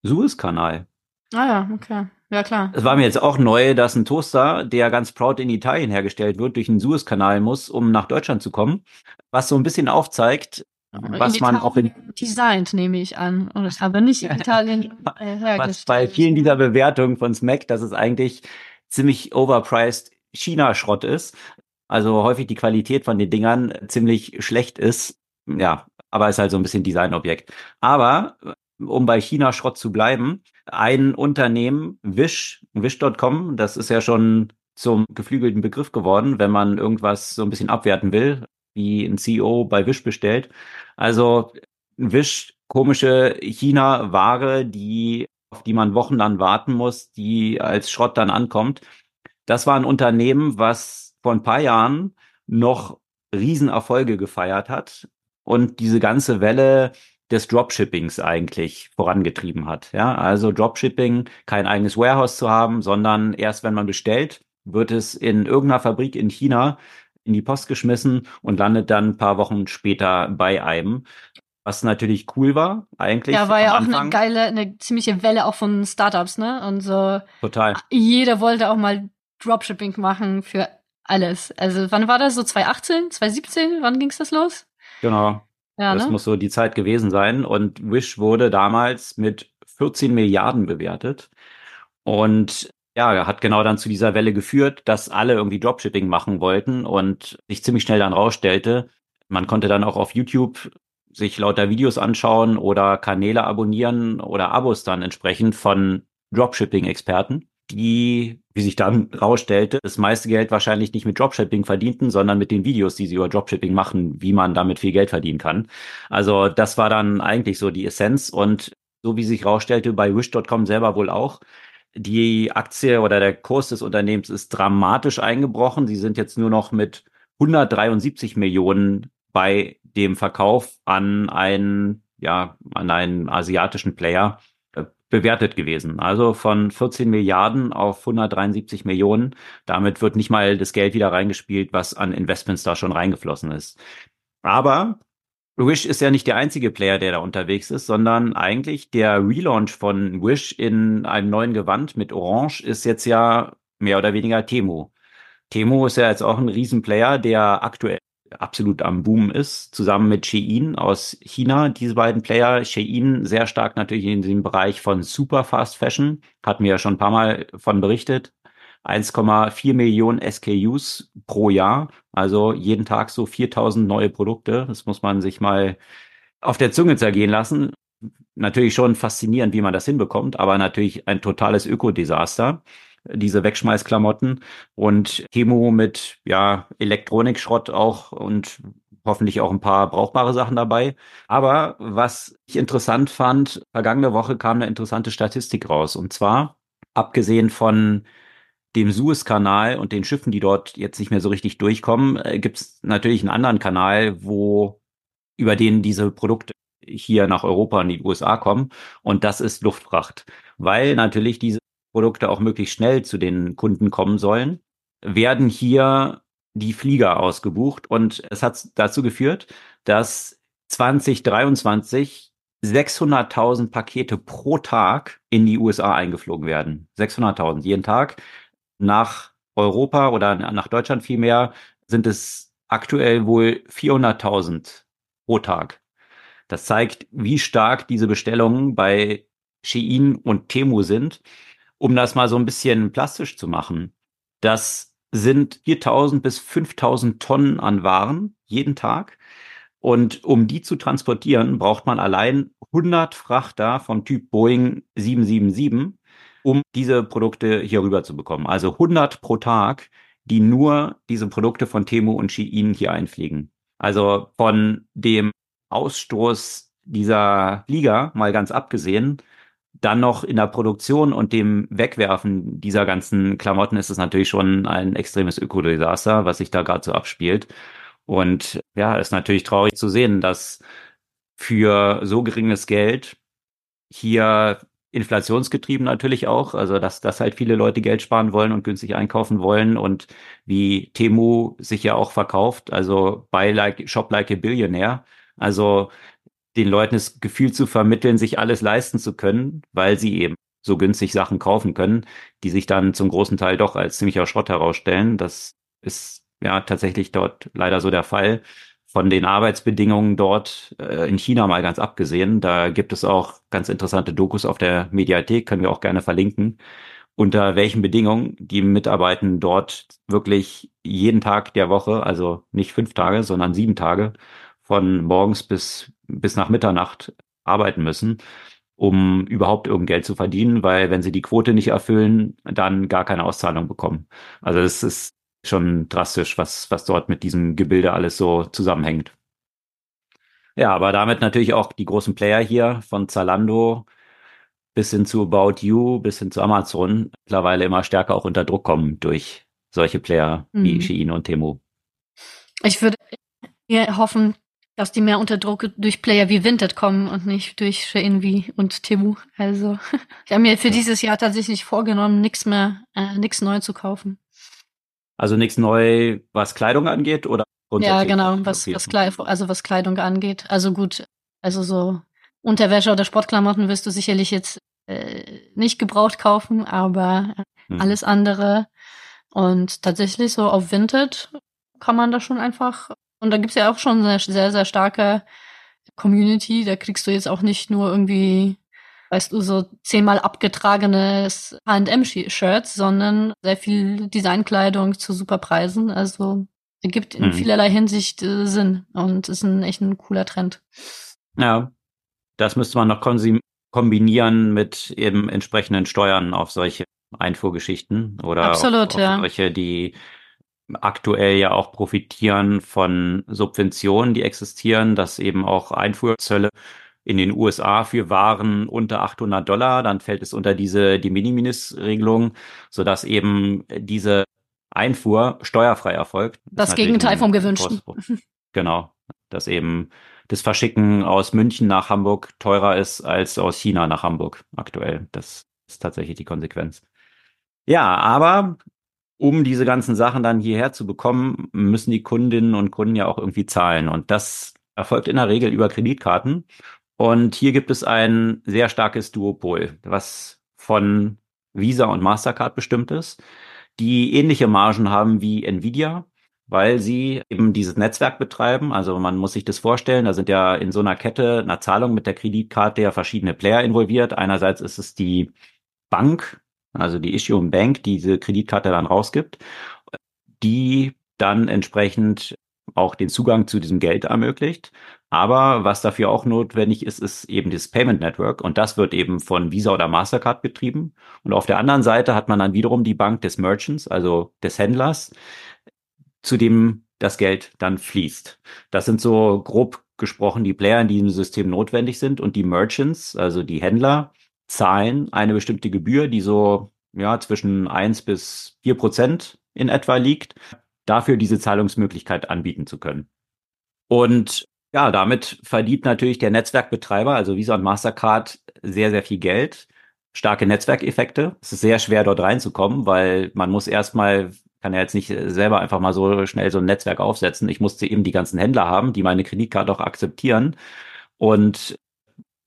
Suezkanal. Ah ja, okay. Ja, klar. Es war mir jetzt auch neu, dass ein Toaster, der ganz proud in Italien hergestellt wird, durch den Suezkanal muss, um nach Deutschland zu kommen. Was so ein bisschen aufzeigt, was man auch in designt, nehme ich an, aber nicht in Italien [LAUGHS] äh, hergestellt. Was bei vielen dieser Bewertungen von Smack, dass es eigentlich ziemlich overpriced China-Schrott ist. Also häufig die Qualität von den Dingern ziemlich schlecht ist. Ja, aber ist halt so ein bisschen Designobjekt. Aber um bei China-Schrott zu bleiben, ein Unternehmen, Wish, Wish.com, das ist ja schon zum geflügelten Begriff geworden, wenn man irgendwas so ein bisschen abwerten will, wie ein CEO bei Wish bestellt. Also Wish, komische China-Ware, die, auf die man wochenlang warten muss, die als Schrott dann ankommt. Das war ein Unternehmen, was vor ein paar Jahren noch Riesenerfolge gefeiert hat und diese ganze Welle des Dropshippings eigentlich vorangetrieben hat. Ja, also Dropshipping, kein eigenes Warehouse zu haben, sondern erst wenn man bestellt, wird es in irgendeiner Fabrik in China in die Post geschmissen und landet dann ein paar Wochen später bei einem. Was natürlich cool war, eigentlich. Ja, war ja auch eine geile, eine ziemliche Welle auch von Startups, ne? Und so. Total. Jeder wollte auch mal Dropshipping machen für alles. Also wann war das? So 2018, 2017? Wann ging's das los? Genau. Ja, das ne? muss so die Zeit gewesen sein. Und Wish wurde damals mit 14 Milliarden bewertet. Und ja, hat genau dann zu dieser Welle geführt, dass alle irgendwie Dropshipping machen wollten und sich ziemlich schnell dann rausstellte. Man konnte dann auch auf YouTube sich lauter Videos anschauen oder Kanäle abonnieren oder Abos dann entsprechend von Dropshipping-Experten die, wie sich dann rausstellte, das meiste Geld wahrscheinlich nicht mit Dropshipping verdienten, sondern mit den Videos, die sie über Dropshipping machen, wie man damit viel Geld verdienen kann. Also das war dann eigentlich so die Essenz und so wie sich rausstellte bei Wish.com selber wohl auch. Die Aktie oder der Kurs des Unternehmens ist dramatisch eingebrochen. Sie sind jetzt nur noch mit 173 Millionen bei dem Verkauf an einen, ja, an einen asiatischen Player bewertet gewesen. Also von 14 Milliarden auf 173 Millionen. Damit wird nicht mal das Geld wieder reingespielt, was an Investments da schon reingeflossen ist. Aber Wish ist ja nicht der einzige Player, der da unterwegs ist, sondern eigentlich der Relaunch von Wish in einem neuen Gewand mit Orange ist jetzt ja mehr oder weniger Temu. Temu ist ja jetzt auch ein Riesenplayer, der aktuell absolut am Boom ist, zusammen mit Shein aus China. Diese beiden Player, Shein sehr stark natürlich in dem Bereich von Super Fast Fashion, hatten wir ja schon ein paar Mal von berichtet. 1,4 Millionen SKUs pro Jahr, also jeden Tag so 4000 neue Produkte. Das muss man sich mal auf der Zunge zergehen lassen. Natürlich schon faszinierend, wie man das hinbekommt, aber natürlich ein totales Ökodesaster diese Wegschmeißklamotten und Chemo mit ja Elektronikschrott auch und hoffentlich auch ein paar brauchbare Sachen dabei. Aber was ich interessant fand, vergangene Woche kam eine interessante Statistik raus und zwar abgesehen von dem Suezkanal und den Schiffen, die dort jetzt nicht mehr so richtig durchkommen, äh, gibt es natürlich einen anderen Kanal, wo über den diese Produkte hier nach Europa und die USA kommen. Und das ist Luftfracht, weil natürlich diese Produkte auch möglichst schnell zu den Kunden kommen sollen, werden hier die Flieger ausgebucht und es hat dazu geführt, dass 2023 600.000 Pakete pro Tag in die USA eingeflogen werden. 600.000 jeden Tag. Nach Europa oder nach Deutschland vielmehr sind es aktuell wohl 400.000 pro Tag. Das zeigt, wie stark diese Bestellungen bei Shein und Temu sind. Um das mal so ein bisschen plastisch zu machen, das sind 4000 bis 5000 Tonnen an Waren jeden Tag. Und um die zu transportieren, braucht man allein 100 Frachter vom Typ Boeing 777, um diese Produkte hier rüber zu bekommen. Also 100 pro Tag, die nur diese Produkte von Temu und Shein hier einfliegen. Also von dem Ausstoß dieser Liga mal ganz abgesehen, dann noch in der Produktion und dem Wegwerfen dieser ganzen Klamotten ist es natürlich schon ein extremes Ökodesaster, was sich da gerade so abspielt. Und ja, ist natürlich traurig zu sehen, dass für so geringes Geld hier inflationsgetrieben natürlich auch, also dass, dass halt viele Leute Geld sparen wollen und günstig einkaufen wollen und wie Temu sich ja auch verkauft, also bei like, Shop Like a Billionaire, also den Leuten das Gefühl zu vermitteln, sich alles leisten zu können, weil sie eben so günstig Sachen kaufen können, die sich dann zum großen Teil doch als ziemlicher Schrott herausstellen. Das ist ja tatsächlich dort leider so der Fall. Von den Arbeitsbedingungen dort äh, in China mal ganz abgesehen. Da gibt es auch ganz interessante Dokus auf der Mediathek, können wir auch gerne verlinken, unter welchen Bedingungen die Mitarbeiter dort wirklich jeden Tag der Woche, also nicht fünf Tage, sondern sieben Tage, von morgens bis, bis nach Mitternacht arbeiten müssen, um überhaupt irgend Geld zu verdienen, weil wenn sie die Quote nicht erfüllen, dann gar keine Auszahlung bekommen. Also es ist schon drastisch, was, was dort mit diesem Gebilde alles so zusammenhängt. Ja, aber damit natürlich auch die großen Player hier von Zalando bis hin zu About You, bis hin zu Amazon mittlerweile immer stärker auch unter Druck kommen durch solche Player mhm. wie Shein und Temu. Ich würde hoffen, dass die mehr unter Druck durch Player wie Vinted kommen und nicht durch Shein wie und Temu. Also [LAUGHS] ich habe mir für dieses Jahr tatsächlich vorgenommen, nichts mehr, äh, nichts neu zu kaufen. Also nichts neu, was Kleidung angeht oder Ja, genau, was, was Kleidung, also was Kleidung angeht. Also gut, also so Unterwäsche oder Sportklamotten wirst du sicherlich jetzt äh, nicht gebraucht kaufen, aber hm. alles andere. Und tatsächlich so auf Vinted kann man da schon einfach und da gibt's ja auch schon eine sehr, sehr starke Community. Da kriegst du jetzt auch nicht nur irgendwie, weißt du, so zehnmal abgetragenes H&M-Shirts, sondern sehr viel Designkleidung zu super Preisen. Also ergibt in mhm. vielerlei Hinsicht äh, Sinn und ist ein echt ein cooler Trend. Ja, das müsste man noch kombinieren mit eben entsprechenden Steuern auf solche Einfuhrgeschichten oder Absolut, auf, auf ja. solche, die aktuell ja auch profitieren von Subventionen, die existieren, dass eben auch Einfuhrzölle in den USA für Waren unter 800 Dollar, dann fällt es unter diese die Minimis-Regelung, sodass eben diese Einfuhr steuerfrei erfolgt. Das, das Gegenteil vom Gewünschten. Genau, dass eben das Verschicken aus München nach Hamburg teurer ist als aus China nach Hamburg aktuell. Das ist tatsächlich die Konsequenz. Ja, aber um diese ganzen Sachen dann hierher zu bekommen, müssen die Kundinnen und Kunden ja auch irgendwie zahlen. Und das erfolgt in der Regel über Kreditkarten. Und hier gibt es ein sehr starkes Duopol, was von Visa und Mastercard bestimmt ist, die ähnliche Margen haben wie Nvidia, weil sie eben dieses Netzwerk betreiben. Also man muss sich das vorstellen, da sind ja in so einer Kette einer Zahlung mit der Kreditkarte ja verschiedene Player involviert. Einerseits ist es die Bank, also die Issuing Bank, die diese Kreditkarte dann rausgibt, die dann entsprechend auch den Zugang zu diesem Geld ermöglicht. Aber was dafür auch notwendig ist, ist eben das Payment Network und das wird eben von Visa oder Mastercard betrieben. Und auf der anderen Seite hat man dann wiederum die Bank des Merchants, also des Händlers, zu dem das Geld dann fließt. Das sind so grob gesprochen die Player, die im System notwendig sind und die Merchants, also die Händler, zahlen eine bestimmte Gebühr, die so ja, zwischen eins bis vier Prozent in etwa liegt, dafür diese Zahlungsmöglichkeit anbieten zu können. Und ja, damit verdient natürlich der Netzwerkbetreiber, also Visa und Mastercard, sehr, sehr viel Geld. Starke Netzwerkeffekte. Es ist sehr schwer, dort reinzukommen, weil man muss erstmal, kann ja jetzt nicht selber einfach mal so schnell so ein Netzwerk aufsetzen. Ich musste eben die ganzen Händler haben, die meine Kreditkarte auch akzeptieren. Und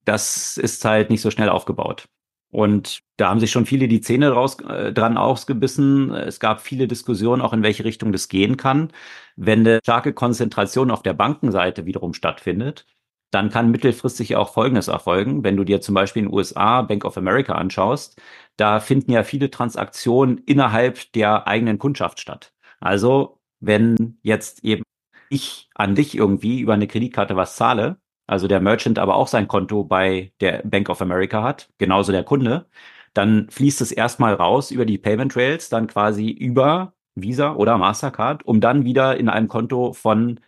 das ist halt nicht so schnell aufgebaut. Und da haben sich schon viele die Zähne raus, äh, dran ausgebissen. Es gab viele Diskussionen auch, in welche Richtung das gehen kann. Wenn eine starke Konzentration auf der Bankenseite wiederum stattfindet, dann kann mittelfristig auch Folgendes erfolgen. Wenn du dir zum Beispiel in den USA Bank of America anschaust, da finden ja viele Transaktionen innerhalb der eigenen Kundschaft statt. Also wenn jetzt eben ich an dich irgendwie über eine Kreditkarte was zahle, also der Merchant aber auch sein Konto bei der Bank of America hat, genauso der Kunde, dann fließt es erstmal raus über die Payment Rails, dann quasi über Visa oder Mastercard, um dann wieder in einem Konto von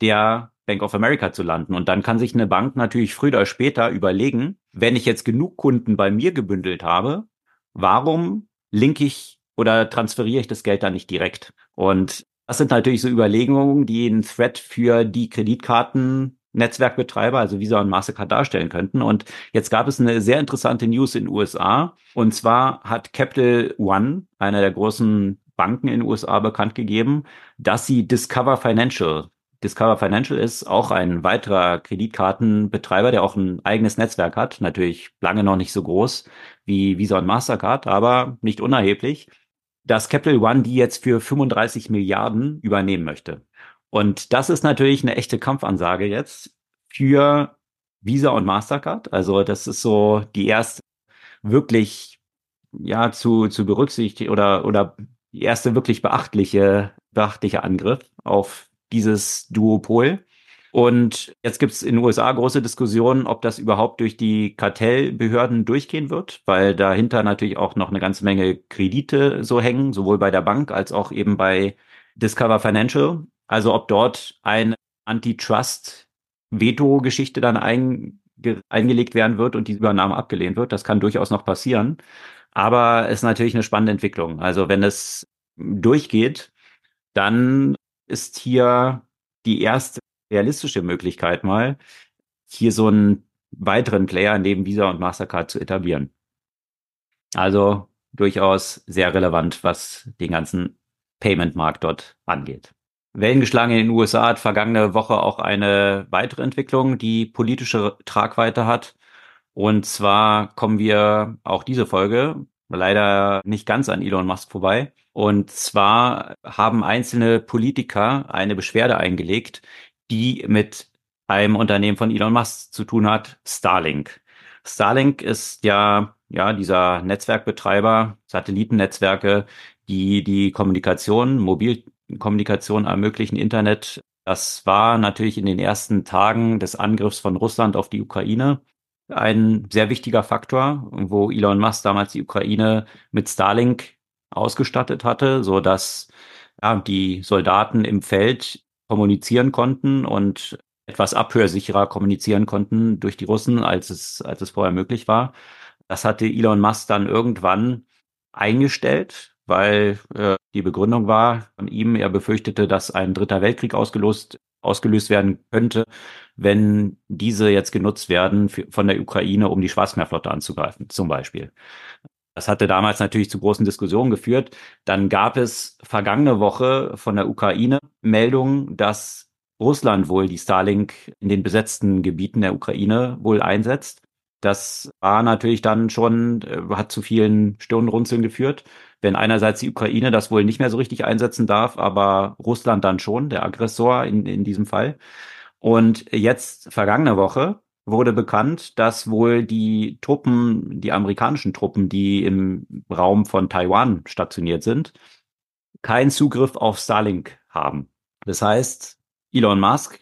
der Bank of America zu landen. Und dann kann sich eine Bank natürlich früher oder später überlegen, wenn ich jetzt genug Kunden bei mir gebündelt habe, warum linke ich oder transferiere ich das Geld dann nicht direkt? Und das sind natürlich so Überlegungen, die ein Threat für die Kreditkarten Netzwerkbetreiber, also Visa und Mastercard darstellen könnten. Und jetzt gab es eine sehr interessante News in den USA. Und zwar hat Capital One, einer der großen Banken in den USA, bekannt gegeben, dass sie Discover Financial Discover Financial ist auch ein weiterer Kreditkartenbetreiber, der auch ein eigenes Netzwerk hat. Natürlich lange noch nicht so groß wie Visa und Mastercard, aber nicht unerheblich, dass Capital One die jetzt für 35 Milliarden übernehmen möchte. Und das ist natürlich eine echte Kampfansage jetzt für Visa und Mastercard. Also das ist so die erste wirklich ja zu zu berücksichtigen oder oder die erste wirklich beachtliche beachtliche Angriff auf dieses Duopol. Und jetzt gibt es in den USA große Diskussionen, ob das überhaupt durch die Kartellbehörden durchgehen wird, weil dahinter natürlich auch noch eine ganze Menge Kredite so hängen, sowohl bei der Bank als auch eben bei Discover Financial. Also ob dort eine Antitrust-Veto-Geschichte dann einge eingelegt werden wird und die Übernahme abgelehnt wird, das kann durchaus noch passieren. Aber es ist natürlich eine spannende Entwicklung. Also wenn es durchgeht, dann ist hier die erste realistische Möglichkeit mal, hier so einen weiteren Player neben Visa und Mastercard zu etablieren. Also durchaus sehr relevant, was den ganzen Payment-Markt dort angeht. Wellengeschlagen in den USA hat vergangene Woche auch eine weitere Entwicklung, die politische Tragweite hat. Und zwar kommen wir auch diese Folge leider nicht ganz an Elon Musk vorbei. Und zwar haben einzelne Politiker eine Beschwerde eingelegt, die mit einem Unternehmen von Elon Musk zu tun hat, Starlink. Starlink ist ja, ja, dieser Netzwerkbetreiber, Satellitennetzwerke, die die Kommunikation, Mobil Kommunikation ermöglichen, Internet. Das war natürlich in den ersten Tagen des Angriffs von Russland auf die Ukraine ein sehr wichtiger Faktor, wo Elon Musk damals die Ukraine mit Starlink ausgestattet hatte, so dass ja, die Soldaten im Feld kommunizieren konnten und etwas abhörsicherer kommunizieren konnten durch die Russen, als es, als es vorher möglich war. Das hatte Elon Musk dann irgendwann eingestellt, weil äh, die Begründung war von ihm, er befürchtete, dass ein dritter Weltkrieg ausgelöst, ausgelöst werden könnte, wenn diese jetzt genutzt werden für, von der Ukraine, um die Schwarzmeerflotte anzugreifen, zum Beispiel. Das hatte damals natürlich zu großen Diskussionen geführt. Dann gab es vergangene Woche von der Ukraine Meldungen, dass Russland wohl die Starlink in den besetzten Gebieten der Ukraine wohl einsetzt. Das war natürlich dann schon, äh, hat zu vielen Stirnrunzeln geführt wenn einerseits die Ukraine das wohl nicht mehr so richtig einsetzen darf, aber Russland dann schon, der Aggressor in, in diesem Fall. Und jetzt, vergangene Woche, wurde bekannt, dass wohl die Truppen, die amerikanischen Truppen, die im Raum von Taiwan stationiert sind, keinen Zugriff auf Starlink haben. Das heißt, Elon Musk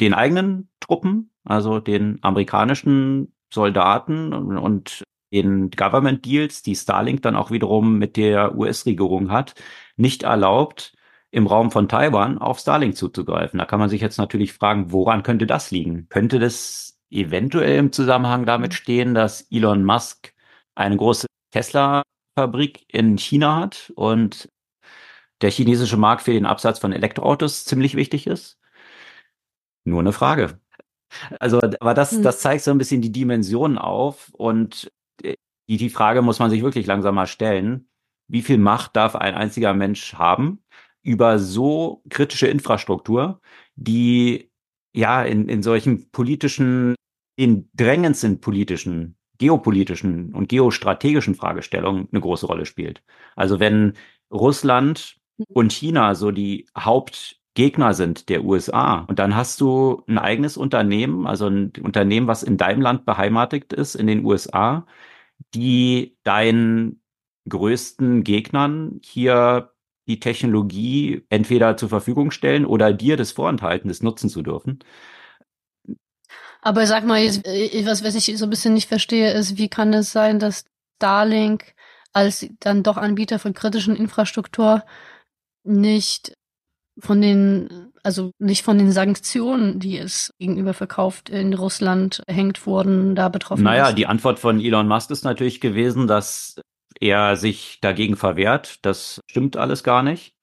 den eigenen Truppen, also den amerikanischen Soldaten und den Government Deals, die Starlink dann auch wiederum mit der US-Regierung hat, nicht erlaubt, im Raum von Taiwan auf Starlink zuzugreifen. Da kann man sich jetzt natürlich fragen, woran könnte das liegen? Könnte das eventuell im Zusammenhang damit stehen, dass Elon Musk eine große Tesla-Fabrik in China hat und der chinesische Markt für den Absatz von Elektroautos ziemlich wichtig ist? Nur eine Frage. Also, aber das, hm. das zeigt so ein bisschen die Dimensionen auf und die, die Frage muss man sich wirklich langsam mal stellen. Wie viel Macht darf ein einziger Mensch haben über so kritische Infrastruktur, die ja in, in solchen politischen, in drängendsten politischen, geopolitischen und geostrategischen Fragestellungen eine große Rolle spielt. Also wenn Russland und China so die Hauptgegner sind der USA und dann hast du ein eigenes Unternehmen, also ein Unternehmen, was in deinem Land beheimatet ist, in den USA, die deinen größten Gegnern hier die Technologie entweder zur Verfügung stellen oder dir das vorenthalten, das nutzen zu dürfen. Aber sag mal, was, was ich so ein bisschen nicht verstehe, ist, wie kann es sein, dass Starlink als dann doch Anbieter von kritischen Infrastruktur nicht von den, also nicht von den Sanktionen, die es gegenüber verkauft in Russland hängt wurden, da betroffen Naja, ist. die Antwort von Elon Musk ist natürlich gewesen, dass er sich dagegen verwehrt. Das stimmt alles gar nicht.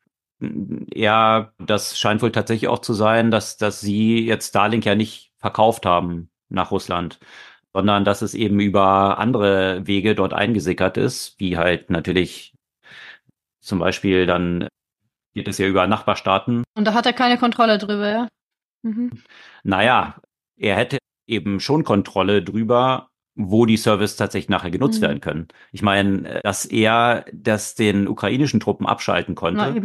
Ja, das scheint wohl tatsächlich auch zu sein, dass, dass sie jetzt Starlink ja nicht verkauft haben nach Russland, sondern dass es eben über andere Wege dort eingesickert ist, wie halt natürlich zum Beispiel dann geht es ja über Nachbarstaaten. Und da hat er keine Kontrolle drüber, ja? Mhm. Naja, er hätte eben schon Kontrolle drüber, wo die Services tatsächlich nachher genutzt mhm. werden können. Ich meine, dass er das den ukrainischen Truppen abschalten konnte,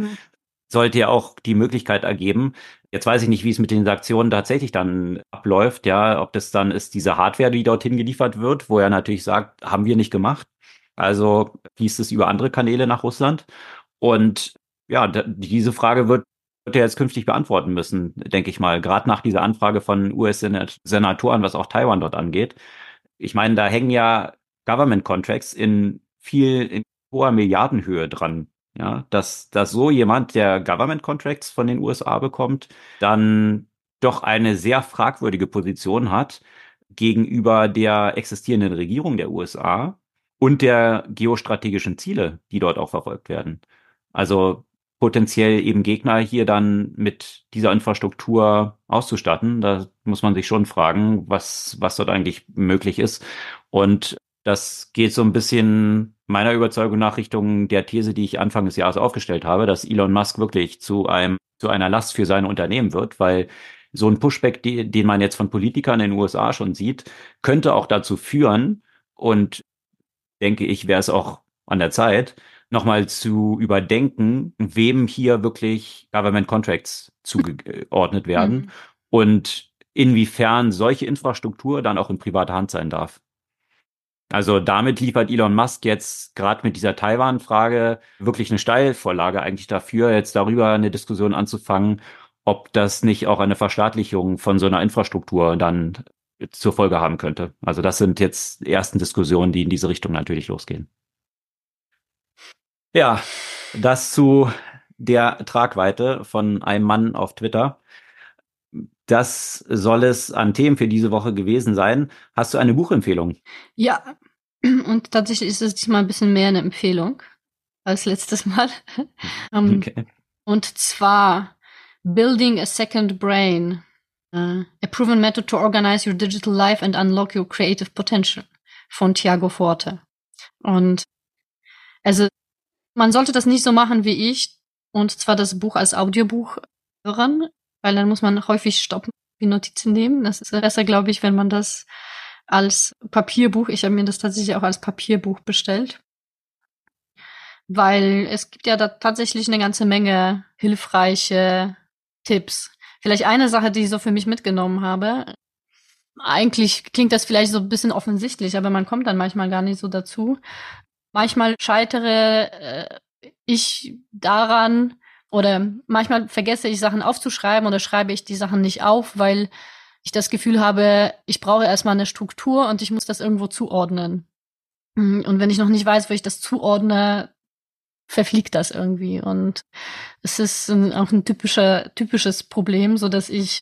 sollte ja auch die Möglichkeit ergeben. Jetzt weiß ich nicht, wie es mit den Sanktionen tatsächlich dann abläuft, ja, ob das dann ist diese Hardware, die dorthin geliefert wird, wo er natürlich sagt, haben wir nicht gemacht. Also fließt es über andere Kanäle nach Russland. Und ja, diese Frage wird, wird er jetzt künftig beantworten müssen, denke ich mal, gerade nach dieser Anfrage von US-Senatoren, was auch Taiwan dort angeht. Ich meine, da hängen ja Government Contracts in viel in hoher Milliardenhöhe dran. Ja, dass, dass so jemand, der Government Contracts von den USA bekommt, dann doch eine sehr fragwürdige Position hat gegenüber der existierenden Regierung der USA und der geostrategischen Ziele, die dort auch verfolgt werden. Also potenziell eben Gegner hier dann mit dieser Infrastruktur auszustatten. Da muss man sich schon fragen, was, was dort eigentlich möglich ist. Und das geht so ein bisschen meiner Überzeugung nach Richtung der These, die ich Anfang des Jahres aufgestellt habe, dass Elon Musk wirklich zu einem, zu einer Last für sein Unternehmen wird, weil so ein Pushback, die, den man jetzt von Politikern in den USA schon sieht, könnte auch dazu führen und denke ich, wäre es auch an der Zeit, nochmal zu überdenken, wem hier wirklich Government Contracts zugeordnet [LAUGHS] werden mhm. und inwiefern solche Infrastruktur dann auch in privater Hand sein darf. Also damit liefert Elon Musk jetzt gerade mit dieser Taiwan-Frage wirklich eine Steilvorlage eigentlich dafür, jetzt darüber eine Diskussion anzufangen, ob das nicht auch eine Verstaatlichung von so einer Infrastruktur dann zur Folge haben könnte. Also das sind jetzt ersten Diskussionen, die in diese Richtung natürlich losgehen. Ja, das zu der Tragweite von einem Mann auf Twitter. Das soll es an Themen für diese Woche gewesen sein. Hast du eine Buchempfehlung? Ja, [CLEARS THROAT] und tatsächlich ist es diesmal ein bisschen mehr eine Empfehlung als letztes Mal. um, [LAUGHS] ähm, okay. Und zwar Building a Second Brain. Uh, a proven method to organize your digital life and unlock your creative potential von Thiago Forte. Und also man sollte das nicht so machen wie ich, und zwar das Buch als Audiobuch hören, weil dann muss man häufig stoppen, die Notizen nehmen. Das ist besser, glaube ich, wenn man das als Papierbuch, ich habe mir das tatsächlich auch als Papierbuch bestellt, weil es gibt ja da tatsächlich eine ganze Menge hilfreiche Tipps. Vielleicht eine Sache, die ich so für mich mitgenommen habe. Eigentlich klingt das vielleicht so ein bisschen offensichtlich, aber man kommt dann manchmal gar nicht so dazu. Manchmal scheitere äh, ich daran oder manchmal vergesse ich Sachen aufzuschreiben oder schreibe ich die Sachen nicht auf, weil ich das Gefühl habe, ich brauche erstmal eine Struktur und ich muss das irgendwo zuordnen. Mm, und wenn ich noch nicht weiß, wo ich das zuordne, verfliegt das irgendwie. Und es ist ein, auch ein typischer, typisches Problem, so dass ich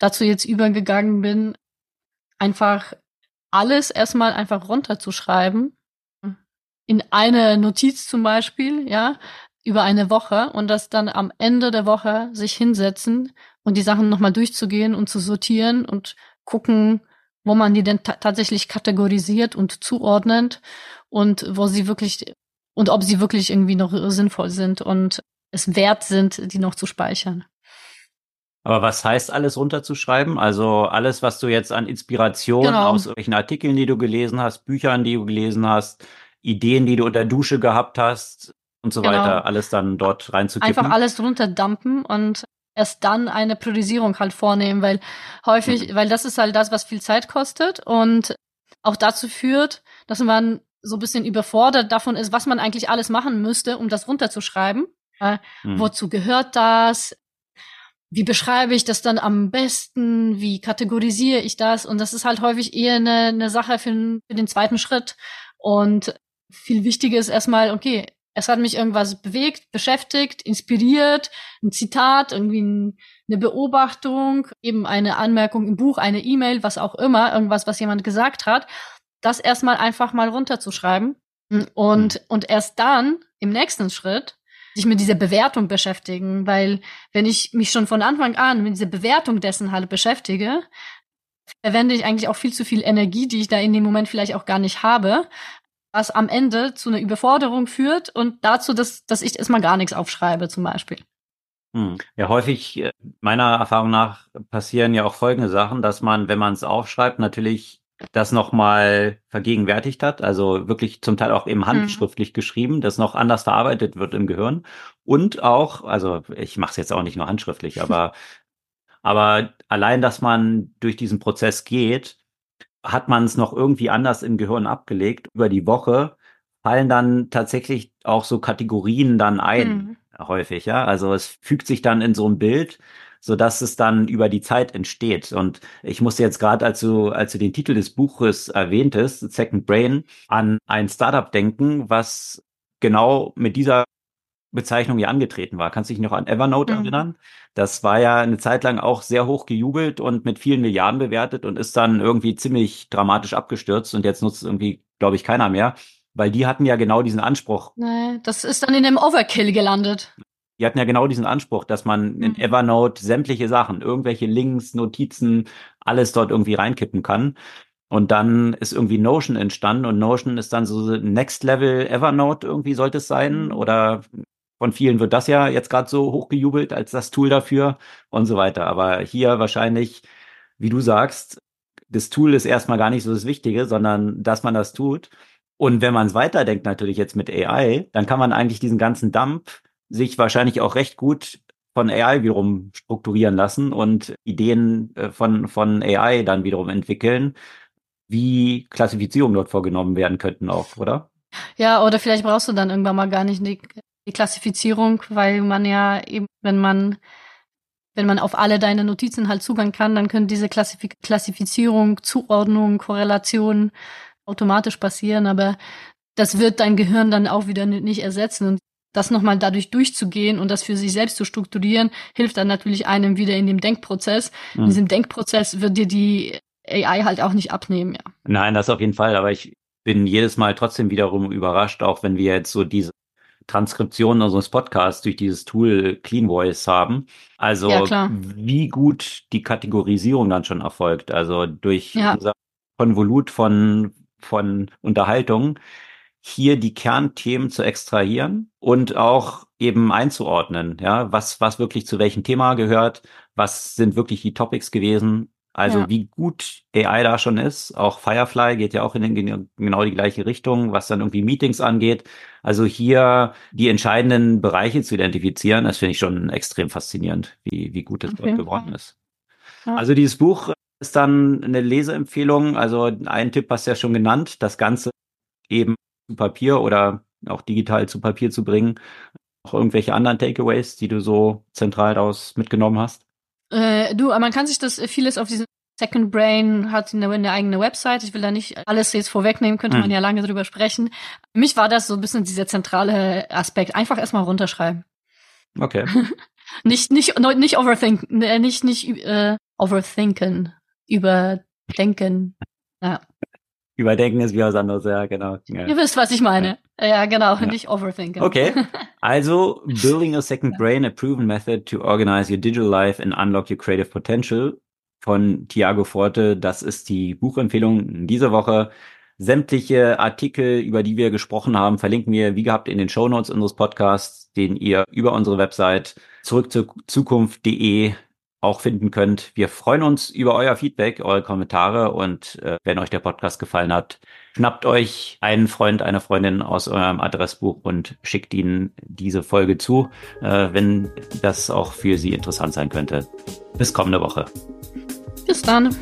dazu jetzt übergegangen bin, einfach alles erstmal einfach runterzuschreiben in eine Notiz zum Beispiel, ja, über eine Woche und das dann am Ende der Woche sich hinsetzen und die Sachen nochmal durchzugehen und zu sortieren und gucken, wo man die denn tatsächlich kategorisiert und zuordnet und wo sie wirklich und ob sie wirklich irgendwie noch sinnvoll sind und es wert sind, die noch zu speichern. Aber was heißt alles runterzuschreiben? Also alles, was du jetzt an Inspiration genau. aus irgendwelchen Artikeln, die du gelesen hast, Büchern, die du gelesen hast, Ideen, die du unter Dusche gehabt hast und so genau. weiter, alles dann dort reinzukippen. Einfach alles runterdumpen und erst dann eine Priorisierung halt vornehmen, weil häufig, mhm. weil das ist halt das, was viel Zeit kostet und auch dazu führt, dass man so ein bisschen überfordert davon ist, was man eigentlich alles machen müsste, um das runterzuschreiben. Äh, mhm. Wozu gehört das? Wie beschreibe ich das dann am besten? Wie kategorisiere ich das? Und das ist halt häufig eher eine, eine Sache für, für den zweiten Schritt. Und viel wichtiger ist erstmal, okay, es hat mich irgendwas bewegt, beschäftigt, inspiriert, ein Zitat, irgendwie ein, eine Beobachtung, eben eine Anmerkung im Buch, eine E-Mail, was auch immer, irgendwas, was jemand gesagt hat, das erstmal einfach mal runterzuschreiben. Und, mhm. und erst dann im nächsten Schritt sich mit dieser Bewertung beschäftigen, weil wenn ich mich schon von Anfang an mit dieser Bewertung dessen halt beschäftige, verwende ich eigentlich auch viel zu viel Energie, die ich da in dem Moment vielleicht auch gar nicht habe, was am Ende zu einer Überforderung führt und dazu, dass, dass ich erstmal gar nichts aufschreibe zum Beispiel. Hm. Ja, häufig, äh, meiner Erfahrung nach, passieren ja auch folgende Sachen, dass man, wenn man es aufschreibt, natürlich das nochmal vergegenwärtigt hat, also wirklich zum Teil auch eben mhm. handschriftlich mhm. geschrieben, das noch anders verarbeitet wird im Gehirn. Und auch, also ich mache es jetzt auch nicht nur handschriftlich, aber, aber allein, dass man durch diesen Prozess geht, hat man es noch irgendwie anders im Gehirn abgelegt. Über die Woche fallen dann tatsächlich auch so Kategorien dann ein, mhm. häufig, ja. Also es fügt sich dann in so ein Bild, so dass es dann über die Zeit entsteht. Und ich musste jetzt gerade, als du, als du den Titel des Buches erwähntest, Second Brain, an ein Startup denken, was genau mit dieser Bezeichnung ja angetreten war. Kannst du dich noch an Evernote mhm. erinnern? Das war ja eine Zeit lang auch sehr hoch gejubelt und mit vielen Milliarden bewertet und ist dann irgendwie ziemlich dramatisch abgestürzt und jetzt nutzt es irgendwie, glaube ich, keiner mehr, weil die hatten ja genau diesen Anspruch. Nee, das ist dann in dem Overkill gelandet. Die hatten ja genau diesen Anspruch, dass man in mhm. Evernote sämtliche Sachen, irgendwelche Links, Notizen, alles dort irgendwie reinkippen kann. Und dann ist irgendwie Notion entstanden und Notion ist dann so Next Level Evernote irgendwie sollte es sein mhm. oder von vielen wird das ja jetzt gerade so hochgejubelt als das Tool dafür und so weiter. Aber hier wahrscheinlich, wie du sagst, das Tool ist erstmal gar nicht so das Wichtige, sondern dass man das tut. Und wenn man es weiterdenkt, natürlich jetzt mit AI, dann kann man eigentlich diesen ganzen Dump sich wahrscheinlich auch recht gut von AI wiederum strukturieren lassen und Ideen äh, von, von AI dann wiederum entwickeln, wie Klassifizierungen dort vorgenommen werden könnten auch, oder? Ja, oder vielleicht brauchst du dann irgendwann mal gar nicht die Klassifizierung, weil man ja eben, wenn man wenn man auf alle deine Notizen halt Zugang kann, dann können diese Klassif Klassifizierung, Zuordnung, Korrelation automatisch passieren, aber das wird dein Gehirn dann auch wieder nicht ersetzen. Und das nochmal dadurch durchzugehen und das für sich selbst zu strukturieren, hilft dann natürlich einem wieder in dem Denkprozess. Mhm. In diesem Denkprozess wird dir die AI halt auch nicht abnehmen, ja. Nein, das auf jeden Fall, aber ich bin jedes Mal trotzdem wiederum überrascht, auch wenn wir jetzt so diese Transkription unseres Podcasts durch dieses Tool Clean Voice haben. Also ja, wie gut die Kategorisierung dann schon erfolgt. Also durch ja. unser Konvolut von, von Unterhaltung hier die Kernthemen zu extrahieren und auch eben einzuordnen, ja, was, was wirklich zu welchem Thema gehört, was sind wirklich die Topics gewesen also ja. wie gut AI da schon ist. Auch Firefly geht ja auch in den, genau die gleiche Richtung, was dann irgendwie Meetings angeht. Also hier die entscheidenden Bereiche zu identifizieren, das finde ich schon extrem faszinierend, wie, wie gut das dort geworden ist. Ja. Also dieses Buch ist dann eine Leseempfehlung. Also ein Tipp hast du ja schon genannt, das Ganze eben zu Papier oder auch digital zu Papier zu bringen. Auch irgendwelche anderen Takeaways, die du so zentral daraus mitgenommen hast? Äh, du, man kann sich das äh, vieles auf diesem Second Brain hat eine, eine eigene Website. Ich will da nicht alles jetzt vorwegnehmen, könnte hm. man ja lange drüber sprechen. Für mich war das so ein bisschen dieser zentrale Aspekt. Einfach erstmal runterschreiben. Okay. [LAUGHS] nicht, nicht, nicht overthinken, äh, nicht, nicht äh, overthinken, überdenken. Ja. Überdenken ist wie was anderes, ja, genau. Ja. Ihr wisst, was ich meine. Ja, genau, ja. nicht overthinken. Okay. [LAUGHS] Also, Building a Second Brain, a proven method to organize your digital life and unlock your creative potential von Tiago Forte. Das ist die Buchempfehlung dieser Woche. Sämtliche Artikel, über die wir gesprochen haben, verlinken wir wie gehabt in den Show Notes unseres Podcasts, den ihr über unsere Website zurück zur Zukunft.de auch finden könnt. Wir freuen uns über euer Feedback, eure Kommentare und äh, wenn euch der Podcast gefallen hat, schnappt euch einen Freund, eine Freundin aus eurem Adressbuch und schickt ihnen diese Folge zu, äh, wenn das auch für sie interessant sein könnte. Bis kommende Woche. Bis dann.